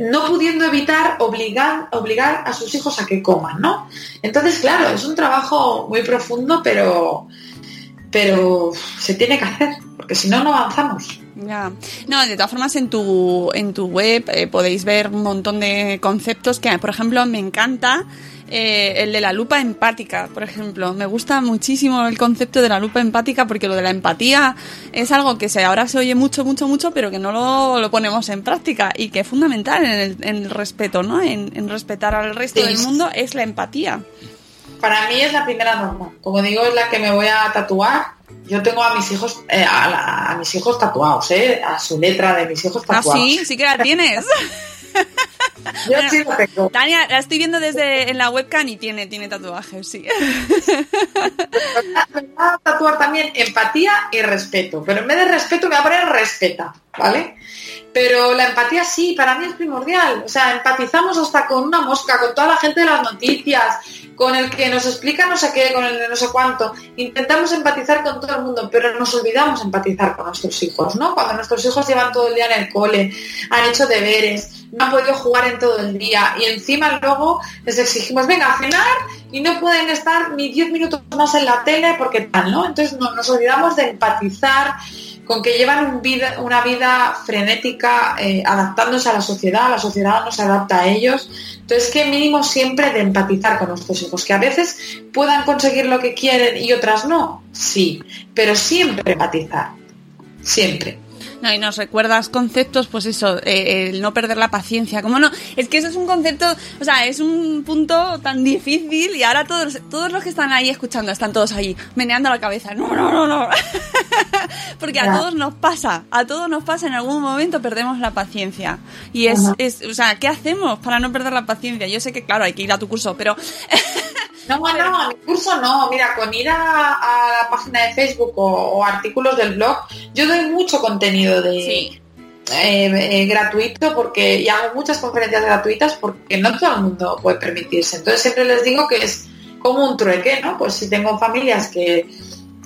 no pudiendo evitar obligar, obligar a sus hijos a que coman, ¿no? Entonces, claro, es un trabajo muy profundo, pero, pero se tiene que hacer. porque si no, no avanzamos. Ya. No, de todas formas, en tu, en tu web eh, podéis ver un montón de conceptos que, por ejemplo, me encanta. eh, el de la lupa empática, por ejemplo. Me gusta muchísimo el concepto de la lupa empática porque lo de la empatía es algo que se, ahora se oye mucho, mucho, mucho, pero que no lo, lo ponemos en práctica y que es fundamental en el, en el respeto, ¿no? En, en respetar al resto Sí. del mundo es la empatía. Para mí es la primera norma. Como digo, es la que me voy a tatuar. Yo tengo a mis hijos, eh, a, la- a mis hijos tatuados, ¿eh? A su letra de mis hijos Ah, tatuados. sí, sí que la tienes. Yo sí lo tengo. Tania, la estoy viendo desde en la webcam y tiene, tiene tatuajes, sí. Me va a tatuar también empatía y respeto. Pero en vez de respeto me va a poner respeta, ¿vale? Pero la empatía sí, para mí es primordial. O sea, empatizamos hasta con una mosca, con toda la gente de las noticias, con el que nos explica no sé qué, con el de no sé cuánto. Intentamos empatizar con todo el mundo, pero nos olvidamos empatizar con nuestros hijos, ¿no? Cuando nuestros hijos llevan todo el día en el cole, han hecho deberes, no han podido jugar en todo el día y encima luego les exigimos, venga, a cenar y no pueden estar ni 10 minutos más en la tele porque tal, ¿no? Entonces no- nos olvidamos de empatizar con que llevan una vida frenética eh, adaptándose a la sociedad, la sociedad no se adapta a ellos. Entonces, que mínimo siempre de empatizar con nuestros hijos, que a veces puedan conseguir lo que quieren y otras no, sí, pero siempre empatizar, siempre. No, y nos recuerdas conceptos, pues eso, eh, el no perder la paciencia. ¿Cómo no? Es que eso es un concepto, o sea, es un punto tan difícil y ahora todos, todos los que están ahí escuchando están todos ahí meneando la cabeza. No, no, no, no. Porque a todos nos pasa, a todos nos pasa en algún momento perdemos la paciencia. Y es, es, o sea, ¿qué hacemos para no perder la paciencia? Yo sé que, claro, hay que ir a tu curso, pero No, no, a mi curso no. Mira, con ir a, a la página de Facebook o, o artículos del blog, yo doy mucho contenido de sí. eh, eh, gratuito porque y hago muchas conferencias gratuitas porque no todo el mundo puede permitirse. Entonces siempre les digo que es como un trueque, ¿no? Pues si tengo familias que,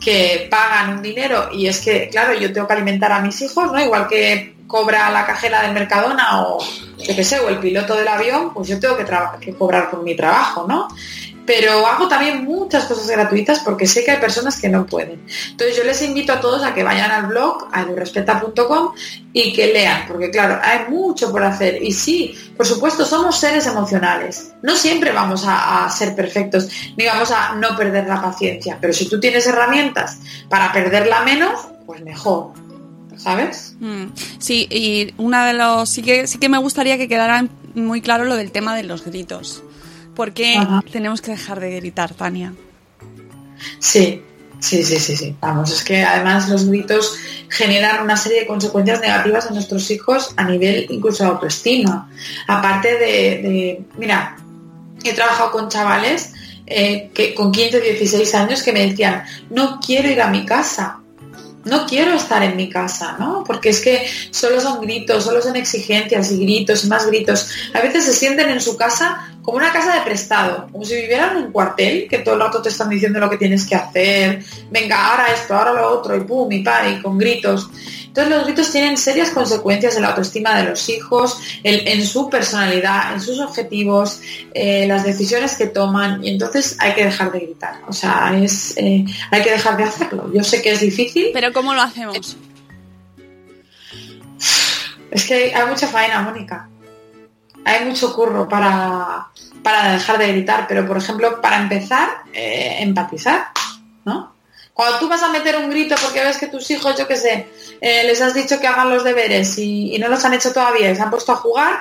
que pagan un dinero y es que, claro, yo tengo que alimentar a mis hijos, ¿no? Igual que cobra la cajera del Mercadona o yo qué sé, o el piloto del avión, pues yo tengo que, que cobrar por mi trabajo, ¿no? Pero hago también muchas cosas gratuitas porque sé que hay personas que no pueden. Entonces yo les invito a todos a que vayan al blog, a edurespeta.com y que lean, porque claro, hay mucho por hacer. Y sí, por supuesto, somos seres emocionales. No siempre vamos a, a ser perfectos, ni vamos a no perder la paciencia. Pero si tú tienes herramientas para perderla menos, pues mejor. ¿Sabes? Mm, Sí, y una de los sí que sí que me gustaría que quedara muy claro lo del tema de los gritos. Porque Ajá. tenemos que dejar de gritar, Tania. Sí, sí, sí, sí, sí. Vamos, es que además los gritos generan una serie de consecuencias negativas en nuestros hijos a nivel incluso de autoestima. Aparte de, de- mira, he trabajado con chavales eh, que con 15, 16 años que me decían, no quiero ir a mi casa. No quiero estar en mi casa, ¿no? Porque es que solo son gritos, solo son exigencias y gritos y más gritos. A veces se sienten en su casa como una casa de prestado, como si vivieran en un cuartel, que todo el rato te están diciendo lo que tienes que hacer, venga, ahora esto, ahora lo otro, y pum, y pa, y con gritos. Entonces los gritos tienen serias consecuencias en la autoestima de los hijos, en su personalidad, en sus objetivos, eh, las decisiones que toman, y entonces hay que dejar de gritar. O sea, es, eh, hay que dejar de hacerlo. Yo sé que es difícil, Pero ¿cómo lo hacemos? es que hay mucha faena, Mónica. Hay mucho curro para, para dejar de gritar, pero por ejemplo, para empezar, eh, empatizar, ¿no? Cuando tú vas a meter un grito porque ves que tus hijos, yo qué sé, eh, les has dicho que hagan los deberes y, no los han hecho todavía y se han puesto a jugar,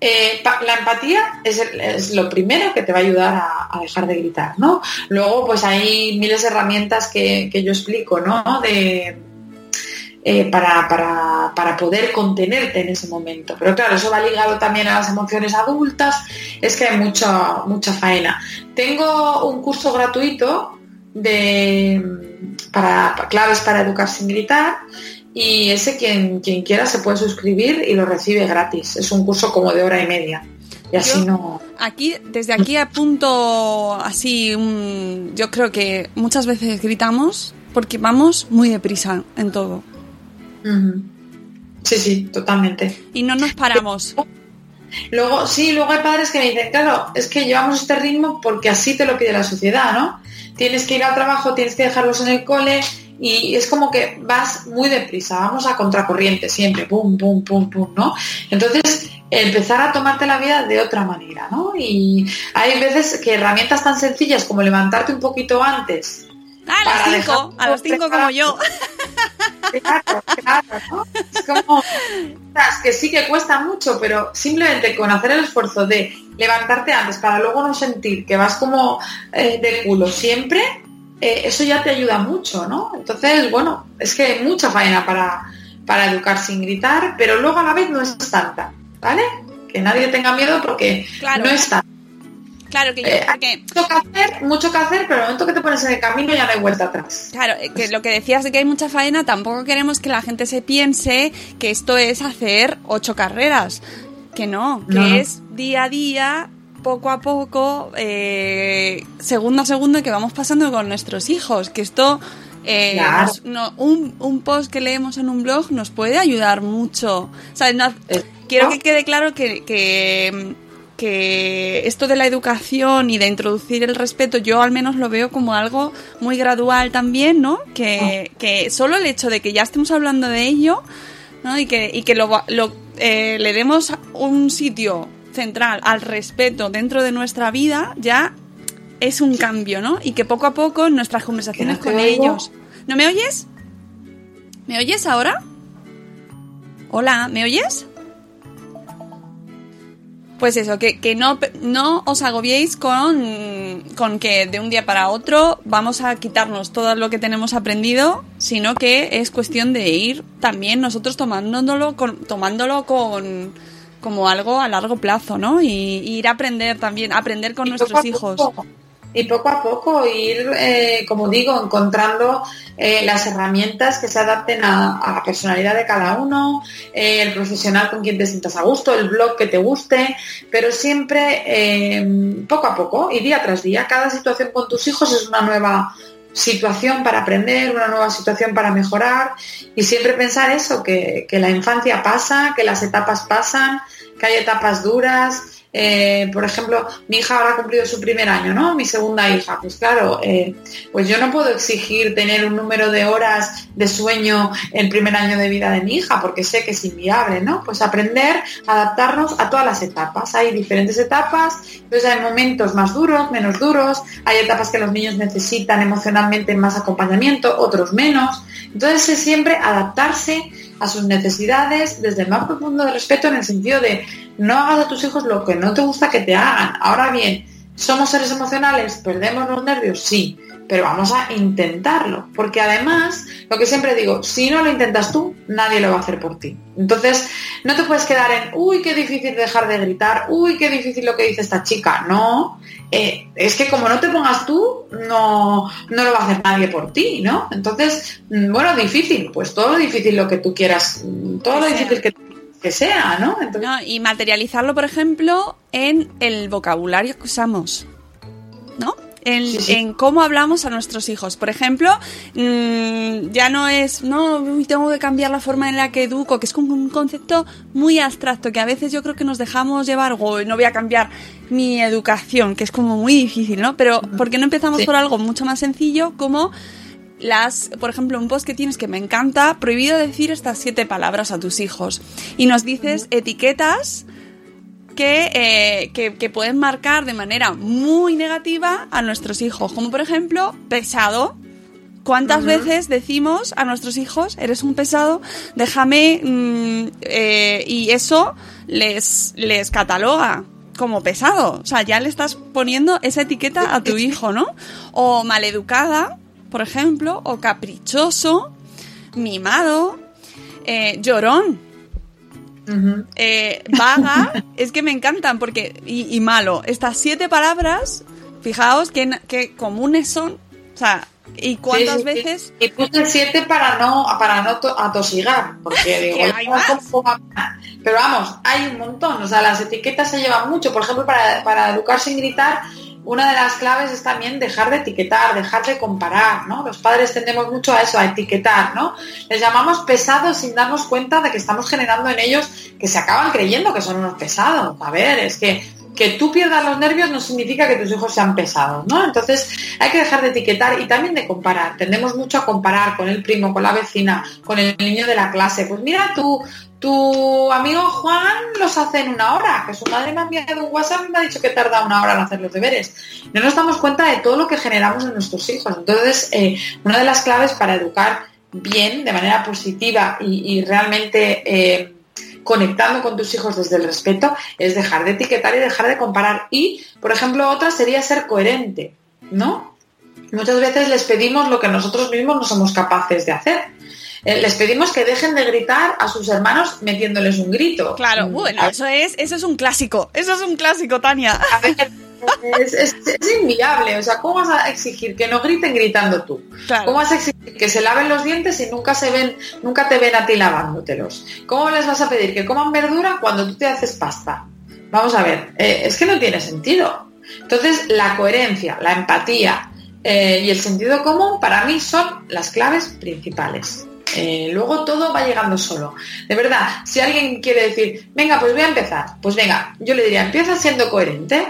eh, la empatía es, es lo primero que te va a ayudar a, a dejar de gritar, ¿no? Luego, pues hay miles de herramientas que, que yo explico, ¿no? De, eh, para, para- para poder contenerte en ese momento. Pero claro, eso va ligado también a las emociones adultas, es que hay mucha, mucha faena. Tengo un curso gratuito de, para, para claves para educar sin gritar y ese quien, quien quiera se puede suscribir y lo recibe gratis. Es un curso como de hora y media. Y así Yo- no... Aquí, desde aquí apunto así, un- yo creo que muchas veces gritamos porque vamos muy deprisa en todo Sí, sí, totalmente. y no nos paramos. Luego, sí, luego hay padres que me dicen, claro, es que llevamos este ritmo porque así te lo pide la sociedad, ¿no? Tienes que ir al trabajo, tienes que dejarlos en el cole y es como que vas muy deprisa, vamos a contracorriente siempre, pum, pum, pum, pum, ¿no? Entonces, empezar a tomarte la vida de otra manera, ¿no? Y hay veces que herramientas tan sencillas como levantarte un poquito antes. A las 5, a las 5 como yo. Claro, claro, ¿no? Es como que sí que cuesta mucho, pero simplemente con hacer el esfuerzo de levantarte antes para luego no sentir que vas como eh, de culo siempre, eh, eso ya te ayuda mucho, ¿no? Entonces, bueno, es que hay mucha faena para, para educar sin gritar, pero luego a la vez no es tanta, ¿vale? Que nadie tenga miedo porque no es tanta. Claro que yo, Eh, hay mucho que hacer, mucho que hacer, pero el momento que te pones en el camino ya no hay vuelta atrás. Claro, eh, que lo que decías de que hay mucha faena, tampoco queremos que la gente se piense que esto es hacer ocho carreras. Que no, que No. es día a día, poco a poco, eh, segundo a segundo que vamos pasando con nuestros hijos. Que esto, eh, Claro. nos- no, un, un post que leemos en un blog nos puede ayudar mucho. O sea, no- quiero que quede claro que, que, que esto de la educación y de introducir el respeto, yo al menos lo veo como algo muy gradual también, ¿no? Que, que solo el hecho de que ya estemos hablando de ello, ¿no? Y que, y que lo, eh, le demos un sitio central al respeto dentro de nuestra vida, ya es un cambio, ¿no? Y que poco a poco en nuestras conversaciones no con oigo. ellos. ¿No me oyes? ¿Me oyes ahora? Hola, ¿me oyes? Pues eso, que, que no, no os agobiéis con, con que de un día para otro vamos a quitarnos todo lo que tenemos aprendido, sino que es cuestión de ir también nosotros tomándolo con, tomándolo con como algo a largo plazo, ¿no? Y, y ir a aprender también, aprender con Y nuestros hijos. poco. Y poco a poco ir, eh, como digo, encontrando eh, las herramientas que se adapten a, la personalidad de cada uno, eh, el profesional con quien te sientas a gusto, el blog que te guste, pero siempre eh, poco a poco y día tras día. Cada situación con tus hijos es una nueva situación para aprender, una nueva situación para mejorar y siempre pensar eso, que la infancia pasa, que las etapas pasan, que hay etapas duras, eh, por ejemplo, mi hija ahora ha cumplido su primer año, ¿no? Mi segunda hija. Pues claro, eh, pues yo no puedo exigir tener un número de horas de sueño el primer año de vida de mi hija, porque sé que es inviable, ¿no? Pues aprender, adaptarnos a todas las etapas. Hay diferentes etapas, entonces hay momentos más duros, menos duros, hay etapas que los niños necesitan emocionalmente más acompañamiento, otros menos. Entonces es siempre adaptarse a sus necesidades desde el más profundo de respeto en el sentido de no hagas a tus hijos lo que no te gusta que te hagan. Ahora bien, ¿somos seres emocionales? ¿Perdemos los nervios? Sí, pero vamos a intentarlo, porque además, lo que siempre digo, si no lo intentas tú, nadie lo va a hacer por ti. Entonces, no te puedes quedar en, uy, qué difícil dejar de gritar, uy, qué difícil lo que dice esta chica. No, eh, es que como no te pongas tú, no, no lo va a hacer nadie por ti, ¿no? Entonces, mm, bueno, difícil, pues todo lo difícil lo que tú quieras, mm, todo lo Que difícil que, que sea, ¿no? Entonces, ¿no? Y materializarlo, por ejemplo, en el vocabulario que usamos, ¿no? En, Sí, sí. en cómo hablamos a nuestros hijos. Por ejemplo, mm, ya no es, no, tengo que cambiar la forma en la que educo, que es como un concepto muy abstracto, que a veces yo creo que nos dejamos llevar, o no voy a cambiar mi educación, que es como muy difícil, ¿no? Pero, ¿por qué no empezamos Sí. por algo mucho más sencillo como las, por ejemplo, un post que tienes que me encanta, prohibido decir estas siete palabras a tus hijos. Y nos dices etiquetas que, eh, que, que pueden marcar de manera muy negativa a nuestros hijos. Como por ejemplo, pesado. ¿Cuántas veces decimos a nuestros hijos, eres un pesado, déjame, mm, eh, y eso les, les cataloga como pesado? O sea, ya le estás poniendo esa etiqueta a tu hijo, ¿no? O maleducada, por ejemplo, o caprichoso, mimado, eh, llorón, eh, vaga, es que me encantan porque y, y malo. Estas siete palabras, fijaos que, que comunes son, o sea, y cuántas Sí, veces Y puse siete para no, para no to- atosigar, porque digo, Que hay no, más. ¿cómo va? pero vamos, hay un montón, o sea, las etiquetas se llevan mucho, por ejemplo, para, para educar sin gritar, una de las claves es también dejar de etiquetar, dejar de comparar, ¿no? Los padres tendemos mucho a eso, a etiquetar, ¿no? Les llamamos pesados sin darnos cuenta de que estamos generando en ellos que se acaban creyendo que son unos pesados. A ver, es que que tú pierdas los nervios no significa que tus hijos sean pesados, ¿no? Entonces hay que dejar de etiquetar y también de comparar. Tendemos mucho a comparar con el primo, con la vecina, con el niño de la clase. Pues mira, tu, tu amigo Juan los hace en una hora, que su madre me ha enviado un WhatsApp y me ha dicho que tarda una hora en hacer los deberes. No nos damos cuenta de todo lo que generamos en nuestros hijos. Entonces, eh, una de las claves para educar bien, de manera positiva y, realmente... Eh, conectando con tus hijos desde el respeto es dejar de etiquetar y dejar de comparar. Y, por ejemplo, otra sería ser coherente, ¿no? Muchas veces les pedimos lo que nosotros mismos no somos capaces de hacer. Eh, les pedimos que dejen de gritar a sus hermanos metiéndoles un grito. Claro, mm, bueno, eso es, eso es un clásico. Eso es un clásico, Tania. es, inviable. O sea, ¿cómo vas a exigir que no griten gritando tú? ¿Cómo vas a exigir que se laven los dientes y nunca se ven, nunca te ven a ti lavándotelos? ¿Cómo les vas a pedir que coman verdura cuando tú te haces pasta? Vamos a ver, eh, es que no tiene sentido. Entonces, la coherencia, la empatía eh, y el sentido común para mí son las claves principales. Eh, luego todo va llegando solo. De verdad, si alguien quiere decir, venga, pues voy a empezar, pues venga, yo le diría, empieza siendo coherente,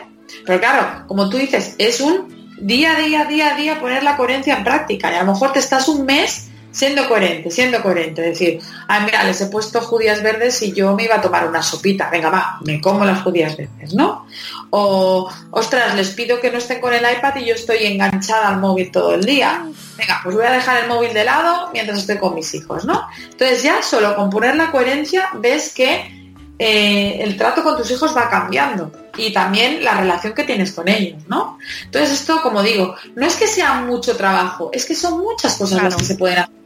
pero claro, como tú dices, es un día a día, día a día poner la coherencia en práctica. Y a lo mejor te estás un mes siendo coherente, siendo coherente. Decir, ay, mira, les he puesto judías verdes y yo me iba a tomar una sopita. Venga, va, me como las judías verdes, ¿no? O, ostras, les pido que no estén con el iPad y yo estoy enganchada al móvil todo el día. Venga, pues voy a dejar el móvil de lado mientras estoy con mis hijos, ¿no? Entonces ya solo con poner la coherencia ves que eh, el trato con tus hijos va cambiando y también la relación que tienes con ellos, ¿no? Entonces esto, como digo, no es que sea mucho trabajo, es que son muchas cosas las que se pueden hacer.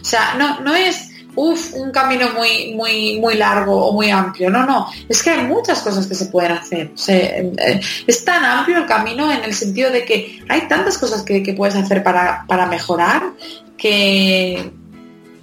O sea, no, no es uf, un camino muy, muy, muy largo o muy amplio. No, no, es que hay muchas cosas que se pueden hacer. Eh, es tan amplio el camino en el sentido de que hay tantas cosas que, puedes hacer para, para mejorar que,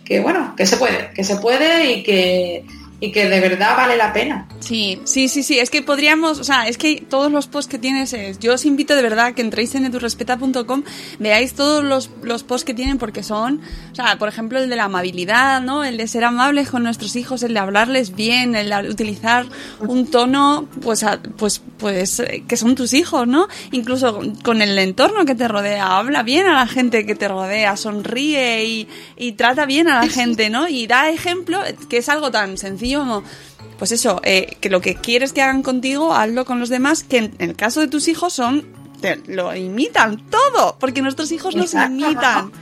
que, bueno, que se puede, que se puede y que, y que de verdad vale la pena. Sí, sí, sí, sí, es que podríamos, o sea, es que todos los posts que tienes, es, yo os invito de verdad que entréis en edurrespeta.com, veáis todos los, los posts que tienen porque son, o sea, por ejemplo, el de la amabilidad, ¿no? El de ser amables con nuestros hijos, el de hablarles bien, el de utilizar un tono, pues, pues, pues, que son tus hijos, ¿no? Incluso con el entorno que te rodea, habla bien a la gente que te rodea, sonríe y, y trata bien a la gente, ¿no? Y da ejemplo, que es algo tan sencillo pues eso, eh, que lo que quieres que hagan contigo, hazlo con los demás, que en, el caso de tus hijos son, lo imitan todo, porque nuestros hijos nos imitan.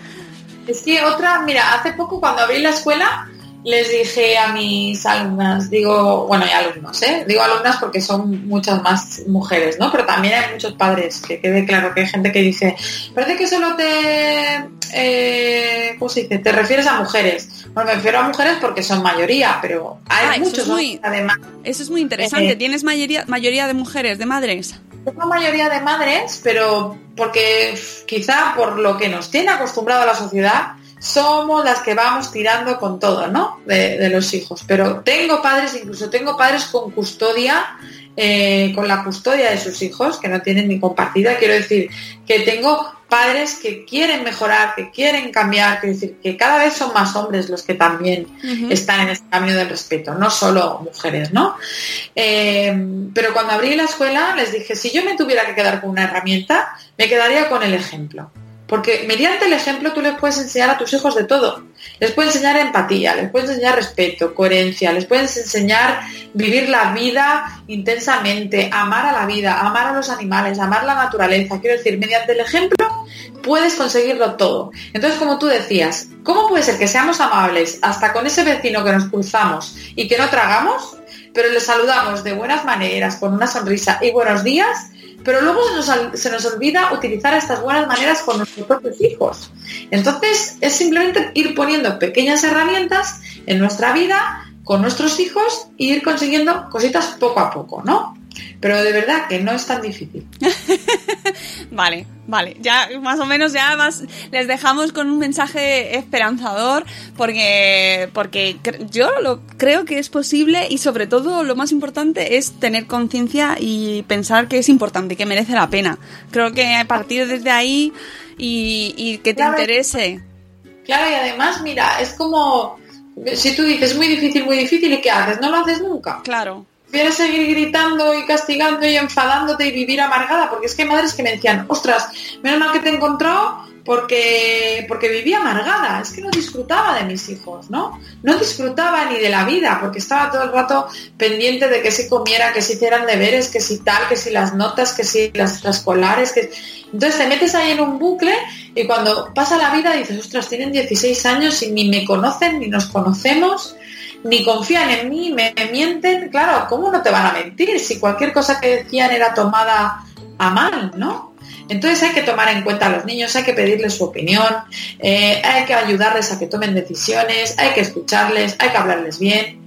Es que otra, mira, hace poco cuando abrí la escuela, les dije a mis alumnas, digo, bueno, y alumnos, ¿eh? Digo alumnas porque son muchas más mujeres, ¿no? Pero también hay muchos padres, que quede claro que hay gente que dice, parece que solo te, eh, ¿cómo se dice? Te refieres a mujeres. Bueno, me refiero a mujeres porque son mayoría, pero hay muchos muy, además. Eso es muy interesante. Eh, ¿Tienes mayoría, mayoría de mujeres, de madres? Tengo mayoría de madres, pero porque quizá por lo que nos tiene acostumbrado a la sociedad, somos las que vamos tirando con todo, ¿no? De, los hijos. Pero tengo padres, incluso tengo padres con custodia, eh, con la custodia de sus hijos, que no tienen ni compartida. Quiero decir que tengo padres que quieren mejorar, que quieren cambiar, quiero decir que cada vez son más hombres los que también están en este camino del respeto, no solo mujeres, ¿no? Eh, pero cuando abrí la escuela les dije, si yo me tuviera que quedar con una herramienta, me quedaría con el ejemplo. Porque mediante el ejemplo tú les puedes enseñar a tus hijos de todo. Les puedes enseñar empatía, les puedes enseñar respeto, coherencia, les puedes enseñar vivir la vida intensamente, amar a la vida, amar a los animales, amar la naturaleza. Quiero decir, mediante el ejemplo puedes conseguirlo todo. Entonces, como tú decías, ¿cómo puede ser que seamos amables hasta con ese vecino que nos cruzamos y que no tragamos? pero le saludamos de buenas maneras, con una sonrisa y buenos días, pero luego se nos, olvida utilizar estas buenas maneras con nuestros propios hijos. Entonces es simplemente ir poniendo pequeñas herramientas en nuestra vida con nuestros hijos e ir consiguiendo cositas poco a poco, ¿no? Pero de verdad que no es tan difícil. vale, vale. Ya más o menos ya más les dejamos con un mensaje esperanzador porque, porque yo lo creo que es posible y sobre todo lo más importante es tener conciencia y pensar que es importante, que merece la pena. Creo que a partir desde ahí y, que te interese. Claro, y además, mira, es como si tú dices muy difícil, muy difícil, ¿y qué haces? No lo haces nunca. Claro Quieres seguir gritando y castigando y enfadándote y vivir amargada, porque es que hay madres que me decían, ostras, menos mal que te encontró porque, porque vivía amargada, es que no disfrutaba de mis hijos, ¿no? No disfrutaba ni de la vida, porque estaba todo el rato pendiente de que se comiera, que se hicieran deberes, que si tal, que si las notas, que si las escolares, que... Entonces te metes ahí en un bucle y cuando pasa la vida dices, ostras, tienen 16 años y ni me conocen, ni nos conocemos, ni confían en mí, me, mienten. Claro, ¿cómo no te van a mentir si cualquier cosa que decían era tomada a mal, ¿no? Entonces hay que tomar en cuenta a los niños, hay que pedirles su opinión, eh, hay que ayudarles a que tomen decisiones, hay que escucharles, hay que hablarles bien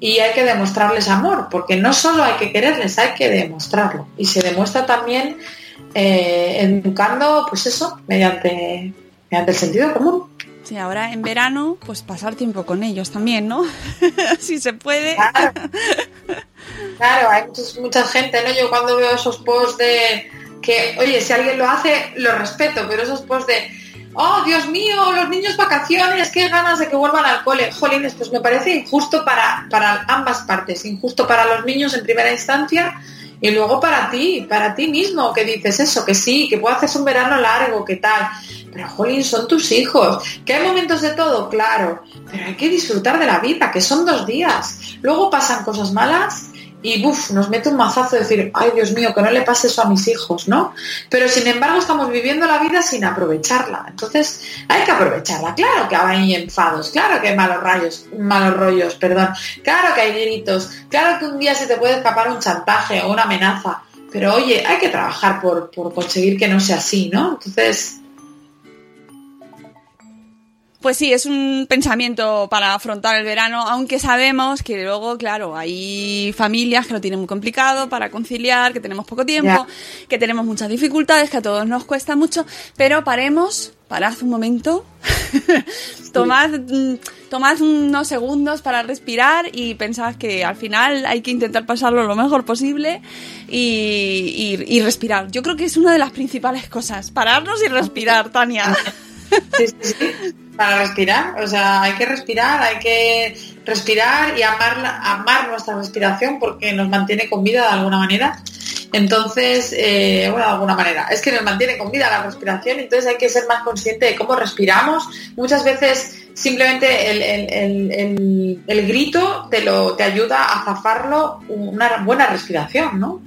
y hay que demostrarles amor, porque no solo hay que quererles, hay que demostrarlo. Y se demuestra también eh, educando, pues eso, mediante, mediante el sentido común. Sí, ahora en verano, pues pasar tiempo con ellos también, ¿no? si se puede. Claro, hay mucha gente, ¿no? Yo cuando veo esos posts de que, oye, si alguien lo hace, lo respeto, pero esos posts de, oh, Dios mío, los niños vacaciones, qué ganas de que vuelvan al cole. Jolines, pues me parece injusto para, para ambas partes, injusto para los niños en primera instancia y luego para ti, para ti mismo, que dices eso, que sí, que puedo hacer un verano largo, que tal. Pero, jolín, son tus hijos. ¿Que hay momentos de todo? Claro. Pero hay que disfrutar de la vida, que son dos días. Luego pasan cosas malas y buf, nos mete un mazazo de decir, ay Dios mío, que no le pase eso a mis hijos, ¿no? Pero sin embargo estamos viviendo la vida sin aprovecharla. Entonces hay que aprovecharla. Claro que hay enfados, claro que hay malos rayos, malos rollos, perdón, claro que hay gritos, claro que un día se te puede escapar un chantaje o una amenaza. Pero oye, hay que trabajar por, por conseguir que no sea así, ¿no? Entonces, pues sí, es un pensamiento para afrontar el verano, aunque sabemos que luego, claro, hay familias que lo tienen muy complicado para conciliar, que tenemos poco tiempo, que tenemos muchas dificultades, que a todos nos cuesta mucho, pero paremos, parad un momento, tomad, tomad unos segundos para respirar y pensad que al final hay que intentar pasarlo lo mejor posible y, y respirar. Yo creo que es una de las principales cosas, pararnos y respirar, Tania. Sí, sí, sí. Para respirar, o sea, hay que respirar, hay que respirar y amar, amar nuestra respiración porque nos mantiene con vida de alguna manera. Entonces, eh, bueno, de alguna manera, es que nos mantiene con vida la respiración, entonces hay que ser más consciente de cómo respiramos. Muchas veces simplemente el, el grito te, lo, te ayuda a zafarlo una buena respiración, ¿no?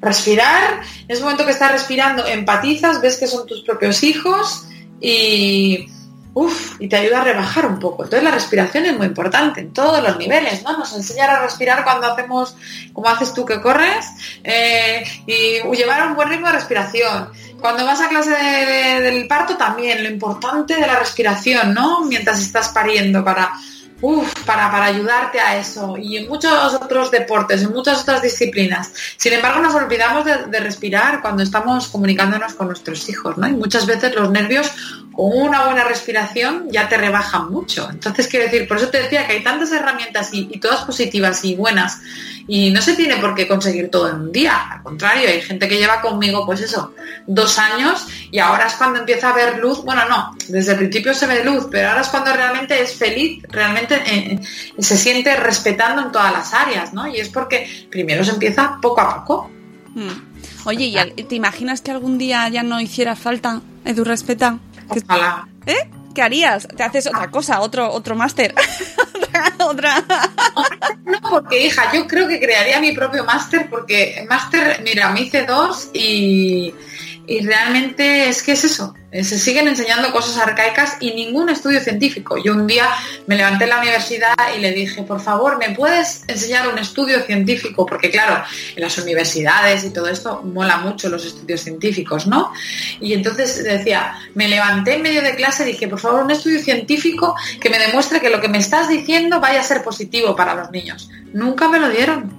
Respirar, en ese momento que estás respirando, empatizas, ves que son tus propios hijos, y, y te ayuda a rebajar un poco. Entonces la respiración es muy importante en todos los niveles, ¿no? Nos enseñar a respirar cuando hacemos, como haces tú que corres, eh, y llevar un buen ritmo de respiración. Cuando vas a clase del parto también, lo importante de la respiración, ¿no? Mientras estás pariendo para Uf, para, para ayudarte a eso. Y en muchos otros deportes, en muchas otras disciplinas. Sin embargo, nos olvidamos de, respirar cuando estamos comunicándonos con nuestros hijos, ¿no? Y muchas veces los nervios una buena respiración ya te rebajan mucho. Entonces, quiero decir, por eso te decía que hay tantas herramientas y, todas positivas y buenas y no se tiene por qué conseguir todo en un día. Al contrario, hay gente que lleva conmigo, pues eso, dos años y ahora es cuando empieza a ver luz. Bueno, no, desde el principio se ve luz, pero ahora es cuando realmente es feliz, realmente eh, se siente respetando en todas las áreas, ¿no? Y es porque primero se empieza poco a poco. Hmm. Oye, ¿y ¿te imaginas que algún día ya no hiciera falta Edu Respeta? Ojalá. ¿Eh? ¿Qué harías? ¿Te haces otra cosa, otro, otro máster? otra. No, porque hija, yo creo que crearía mi propio máster porque máster, mira, me hice dos y, y realmente es que es eso, se siguen enseñando cosas arcaicas y ningún estudio científico. Yo un día me levanté en la universidad y le dije, por favor, ¿me puedes enseñar un estudio científico? Porque claro, en las universidades y todo esto mola mucho los estudios científicos, ¿no? Y entonces decía, me levanté en medio de clase y dije, por favor, un estudio científico que me demuestre que lo que me estás diciendo vaya a ser positivo para los niños. Nunca me lo dieron.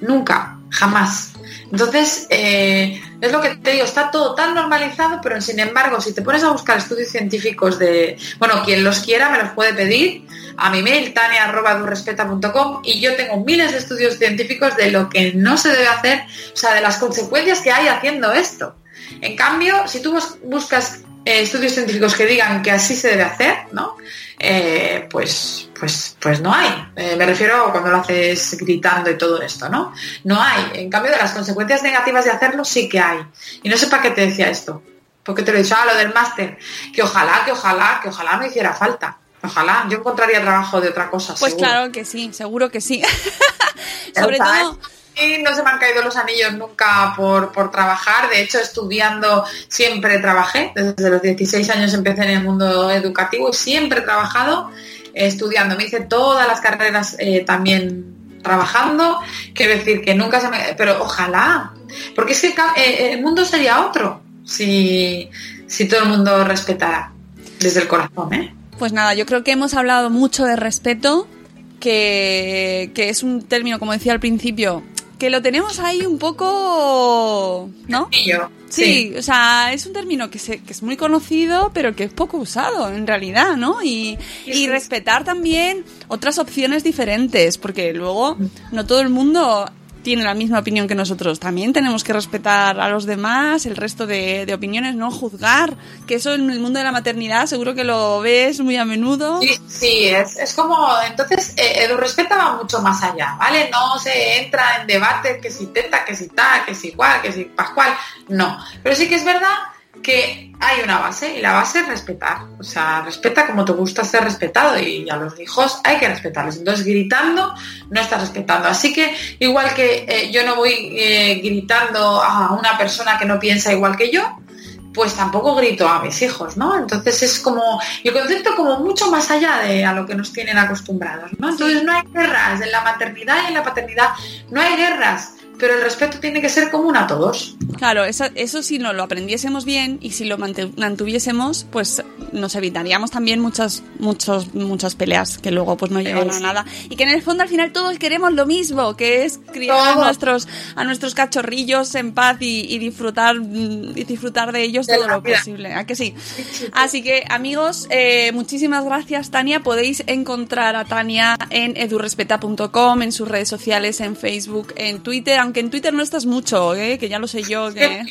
Nunca, jamás. Entonces, eh, es lo que te digo, está todo tan normalizado, pero sin embargo, si te pones a buscar estudios científicos de, bueno, quien los quiera me los puede pedir a mi mail, tania.durrespeta.com y yo tengo miles de estudios científicos de lo que no se debe hacer, o sea, de las consecuencias que hay haciendo esto. En cambio, si tú buscas eh, estudios científicos que digan que así se debe hacer, ¿no? Eh, pues, pues, pues no hay. Eh, me refiero cuando lo haces gritando y todo esto, ¿no? No hay. En cambio, de las consecuencias negativas de hacerlo sí que hay. Y no sé para qué te decía esto. Porque te lo he dicho, ah, lo del máster. Que ojalá, que ojalá, que ojalá no hiciera falta. Ojalá, yo encontraría trabajo de otra cosa. Pues seguro. claro que sí, seguro que sí. Sobre todo, No se me han caído los anillos nunca por, por trabajar. De hecho, estudiando siempre trabajé. Desde los 16 años empecé en el mundo educativo y siempre he trabajado eh, estudiando. Me hice todas las carreras eh, también trabajando. Quiero decir que nunca se me... Pero ojalá. Porque es que eh, el mundo sería otro si, si todo el mundo respetara desde el corazón, ¿eh? Pues nada, yo creo que hemos hablado mucho de respeto, que, que es un término, como decía al principio, que lo tenemos ahí un poco... ¿No? Yo, Sí, o sea, es un término que, se- que es muy conocido, pero que es poco usado en realidad, ¿no? Y, y respetar también otras opciones diferentes, porque luego no todo el mundo tiene la misma opinión que nosotros. También tenemos que respetar a los demás, el resto de, de opiniones, no juzgar, que eso en el mundo de la maternidad seguro que lo ves muy a menudo. Sí, sí, es, es como, entonces, eh, Edu Respeta va mucho más allá, ¿vale? No se entra en debate que si teta, que si tal, que si igual, que si pascual, no. Pero sí que es verdad que hay una base y la base es respetar. O sea, respeta como te gusta ser respetado y a los hijos hay que respetarlos. Entonces, gritando no estás respetando. Así que, igual que eh, yo no voy eh, gritando a una persona que no piensa igual que yo, pues tampoco grito a mis hijos, ¿no? Entonces es como, el concepto como mucho más allá de a lo que nos tienen acostumbrados, ¿no? Entonces no hay guerras, en la maternidad y en la paternidad no hay guerras, pero el respeto tiene que ser común a todos. Claro, eso, eso si no lo aprendiésemos bien y si lo mantuviésemos, pues nos evitaríamos también muchas, muchos, muchas peleas que luego pues no llevan a nada. Y que en el fondo al final todos queremos lo mismo, que es criar a nuestros, a nuestros cachorrillos en paz y, y disfrutar, mm, y disfrutar de ellos De todo lo vida. posible. ¿A que sí? Así que amigos, eh, muchísimas gracias Tania. Podéis encontrar a Tania en edurespeta.com, en sus redes sociales, en Facebook, en Twitter, aunque en Twitter no estás mucho, ¿eh? que ya lo sé yo. Que...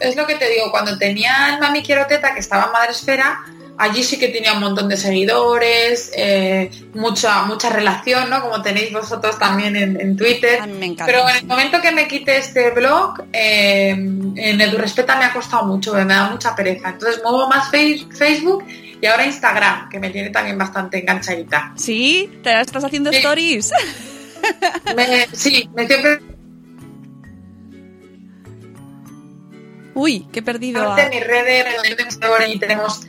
Es lo que te digo, cuando tenía el Mami Quiero Teta, que estaba en Madresfera, allí sí que tenía un montón de seguidores, eh, mucha, mucha relación, ¿no? Como tenéis vosotros también en, en Twitter. A mí me encanta. Pero en el momento que me quite este blog, eh, en EduRespeta me ha costado mucho, me da mucha pereza. Entonces muevo más Face- Facebook y ahora Instagram, que me tiene también bastante enganchadita. ¿Sí? ¿Te estás haciendo Sí. stories? Me- sí, me siempre Uy, he perdido de mis redes, y tenemos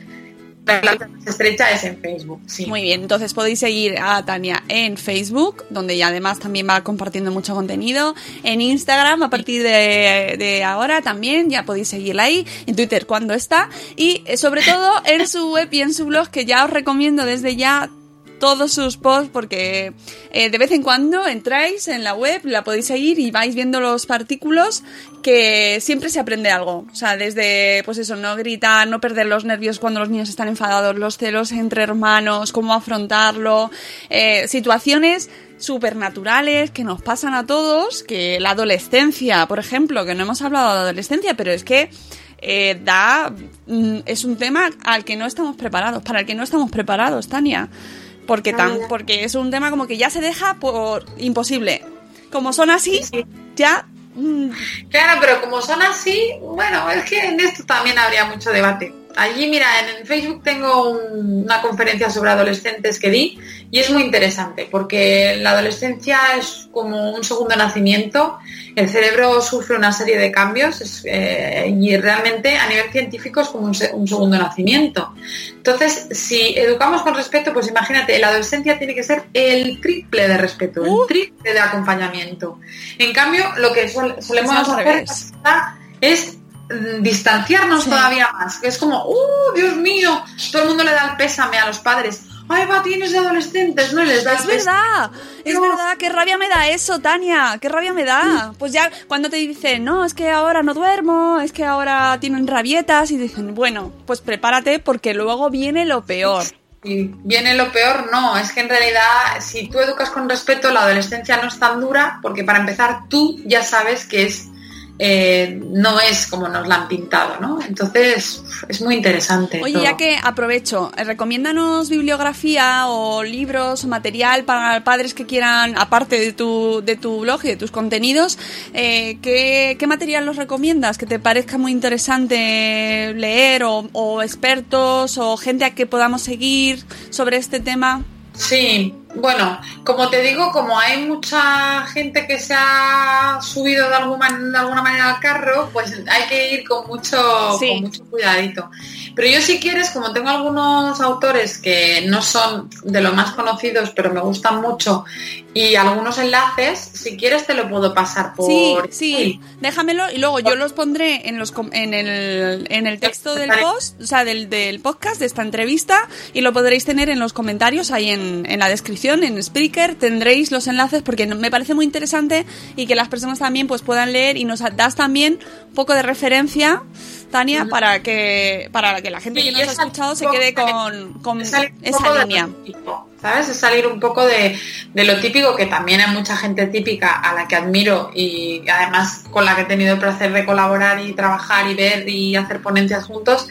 la más estrecha es en Facebook. Sí. Muy bien, entonces podéis seguir a Tania en Facebook, donde ya además también va compartiendo mucho contenido. En Instagram, a partir de, de ahora también, ya podéis seguirla ahí. En Twitter, cuando está. Y eh, sobre todo en su web y en su blog, que ya os recomiendo desde ya todos sus posts porque eh, de vez en cuando entráis en la web, la podéis seguir y vais viendo los artículos que siempre se aprende algo. O sea, desde, pues eso, no gritar, no perder los nervios cuando los niños están enfadados, los celos entre hermanos, cómo afrontarlo, eh, situaciones supernaturales que nos pasan a todos, que la adolescencia, por ejemplo, que no hemos hablado de adolescencia, pero es que eh, da mm, es un tema al que no estamos preparados, para el que no estamos preparados, Tania. Porque tan, porque es un tema como que ya se deja por imposible. Como son así, ya mm, Claro, pero como son así, bueno, es que en esto también habría mucho debate. Allí, mira, en Facebook tengo un- una conferencia sobre adolescentes que di y es muy interesante porque la adolescencia es como un segundo nacimiento, el cerebro sufre una serie de cambios es, eh, y realmente a nivel científico es como un, se- un segundo nacimiento. Entonces, si educamos con respeto, pues imagínate, la adolescencia tiene que ser el triple de respeto, Uh. el triple de acompañamiento. En cambio, lo que solemos hacer es mm, distanciarnos Sí. todavía más. Que es como, ¡uh, Dios mío! Todo el mundo le da el pésame a los padres. ¡Ay, va, tienes de adolescentes! No les da es verdad, es verdad, qué rabia me da eso, Tania, qué rabia me da. Pues ya cuando te dicen, no, es que ahora no duermo, es que ahora tienen rabietas y dicen, bueno, pues prepárate porque luego viene lo peor. Y viene lo peor, no, es que en realidad si tú educas con respeto la adolescencia no es tan dura porque para empezar tú ya sabes que es eh, no es como nos la han pintado, ¿no? Entonces es muy interesante. Oye, todo. ya que aprovecho, eh, recomiéndanos bibliografía o libros o material para padres que quieran, aparte de tu, de tu blog y de tus contenidos, eh, ¿qué, qué material los recomiendas que te parezca muy interesante leer o, o expertos o gente a que podamos seguir sobre este tema? Sí, bueno, como te digo, como hay mucha gente que se ha subido de alguna, de alguna manera al carro, pues hay que ir con mucho, Sí. con mucho cuidadito. Pero yo si quieres, como tengo algunos autores que no son de los más conocidos, pero me gustan mucho, y algunos enlaces, si quieres te lo puedo pasar por... Sí, sí, déjamelo y luego yo los pondré en los en el, en el texto del post, o sea, del, del podcast, de esta entrevista, y lo podréis tener en los comentarios ahí en, en la descripción, en Spreaker, tendréis los enlaces porque me parece muy interesante y que las personas también pues puedan leer y nos das también un poco de referencia, Tania, para que para que la gente Sí, que nos ha escuchado se quede de- con, con esa línea. típico, ¿Sabes? Es salir un poco de, de lo típico, que también hay mucha gente típica a la que admiro y además con la que he tenido el placer de colaborar y trabajar y ver y hacer ponencias juntos,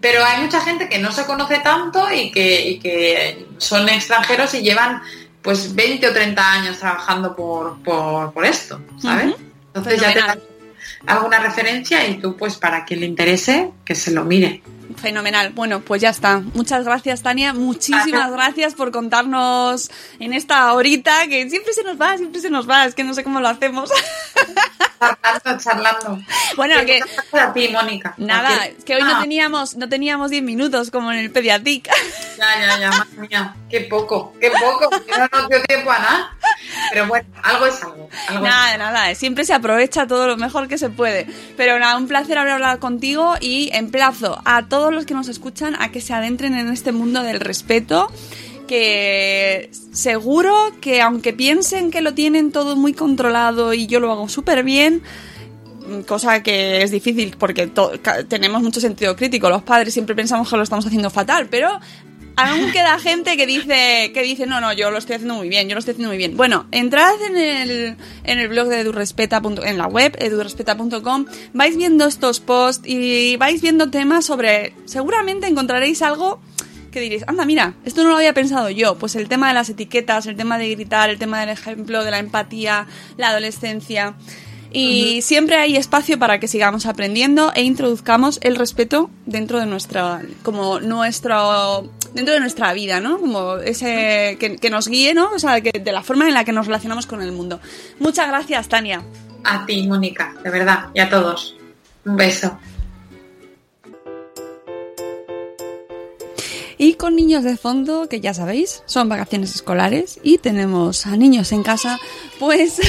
pero hay mucha gente que no se conoce tanto y que, y que son extranjeros y llevan pues 20 o 30 años trabajando por, por, por esto, ¿sabes? Entonces ya te alguna referencia y tú pues para quien le interese que se lo mire. Fenomenal. Bueno, pues ya está. Muchas gracias, Tania. Muchísimas gracias por contarnos en esta horita que siempre se nos va, siempre se nos va. Es que no sé cómo lo hacemos. Charlando, charlando. bueno, que a ti, Mónica. nada, es que hoy no Ah, teníamos no teníamos 10 minutos como en el Pediatic. Ya, ya, ya, madre mía. Qué poco, qué poco. No nos dio tiempo a nada. Pero bueno, algo es algo. algo es nada, nada, siempre se aprovecha todo lo mejor que se puede. Pero nada, un placer haber hablado contigo y emplazo a todos los que nos escuchan a que se adentren en este mundo del respeto que seguro que aunque piensen que lo tienen todo muy controlado y yo lo hago súper bien, cosa que es difícil porque tenemos mucho sentido crítico, los padres siempre pensamos que lo estamos haciendo fatal, pero aún queda gente que dice que dice no no yo lo estoy haciendo muy bien yo lo estoy haciendo muy bien bueno entrad en el en el blog de edurespeta en la web edurespeta.com vais viendo estos posts y vais viendo temas sobre seguramente encontraréis algo que diréis, anda, mira, esto no lo había pensado yo. Pues el tema de las etiquetas, el tema de gritar, el tema del ejemplo, de la empatía, la adolescencia. Y siempre hay espacio para que sigamos aprendiendo e introduzcamos el respeto dentro de nuestra, como nuestro, dentro de nuestra vida, ¿no? Como ese, que, que nos guíe, ¿no? O sea, que, de la forma en la que nos relacionamos con el mundo. Muchas gracias, Tania. A ti, Mónica, de verdad, y a todos. Un beso. Y con niños de fondo, que ya sabéis, son vacaciones escolares y tenemos a niños en casa, pues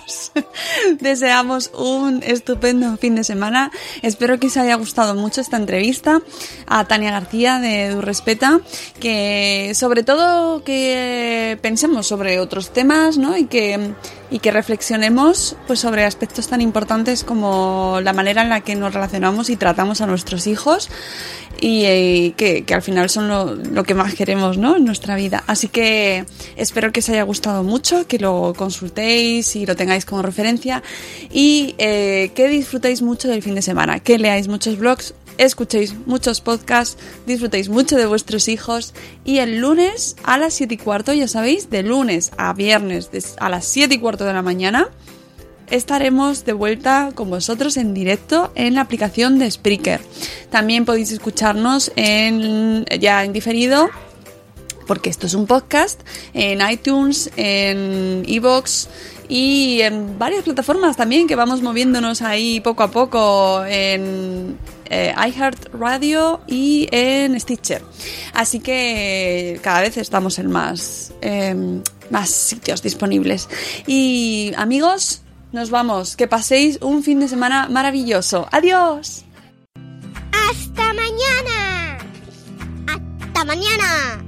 os deseamos un estupendo fin de semana. Espero que os haya gustado mucho esta entrevista a Tania García de Durrespeta, que sobre todo que pensemos sobre otros temas, ¿no? Y que y que reflexionemos pues sobre aspectos tan importantes como la manera en la que nos relacionamos y tratamos a nuestros hijos y eh, que, que al final son lo, lo que más queremos ¿no? en nuestra vida. Así que espero que os haya gustado mucho, que lo consultéis y lo tengáis como referencia y eh, que disfrutéis mucho del fin de semana, que leáis muchos blogs, escuchéis muchos podcasts, disfrutéis mucho de vuestros hijos y el lunes a las 7 y cuarto, ya sabéis, de lunes a viernes a las 7 y cuarto de la mañana estaremos de vuelta con vosotros en directo en la aplicación de Spreaker. También podéis escucharnos en, ya en diferido, porque esto es un podcast, en iTunes, en Evox y en varias plataformas también que vamos moviéndonos ahí poco a poco en eh, iHeartRadio y en Stitcher. Así que cada vez estamos en más, em, más sitios disponibles. Y amigos, nos vamos. Que paséis un fin de semana maravilloso. Adiós. ¡Hasta mañana! ¡Hasta mañana!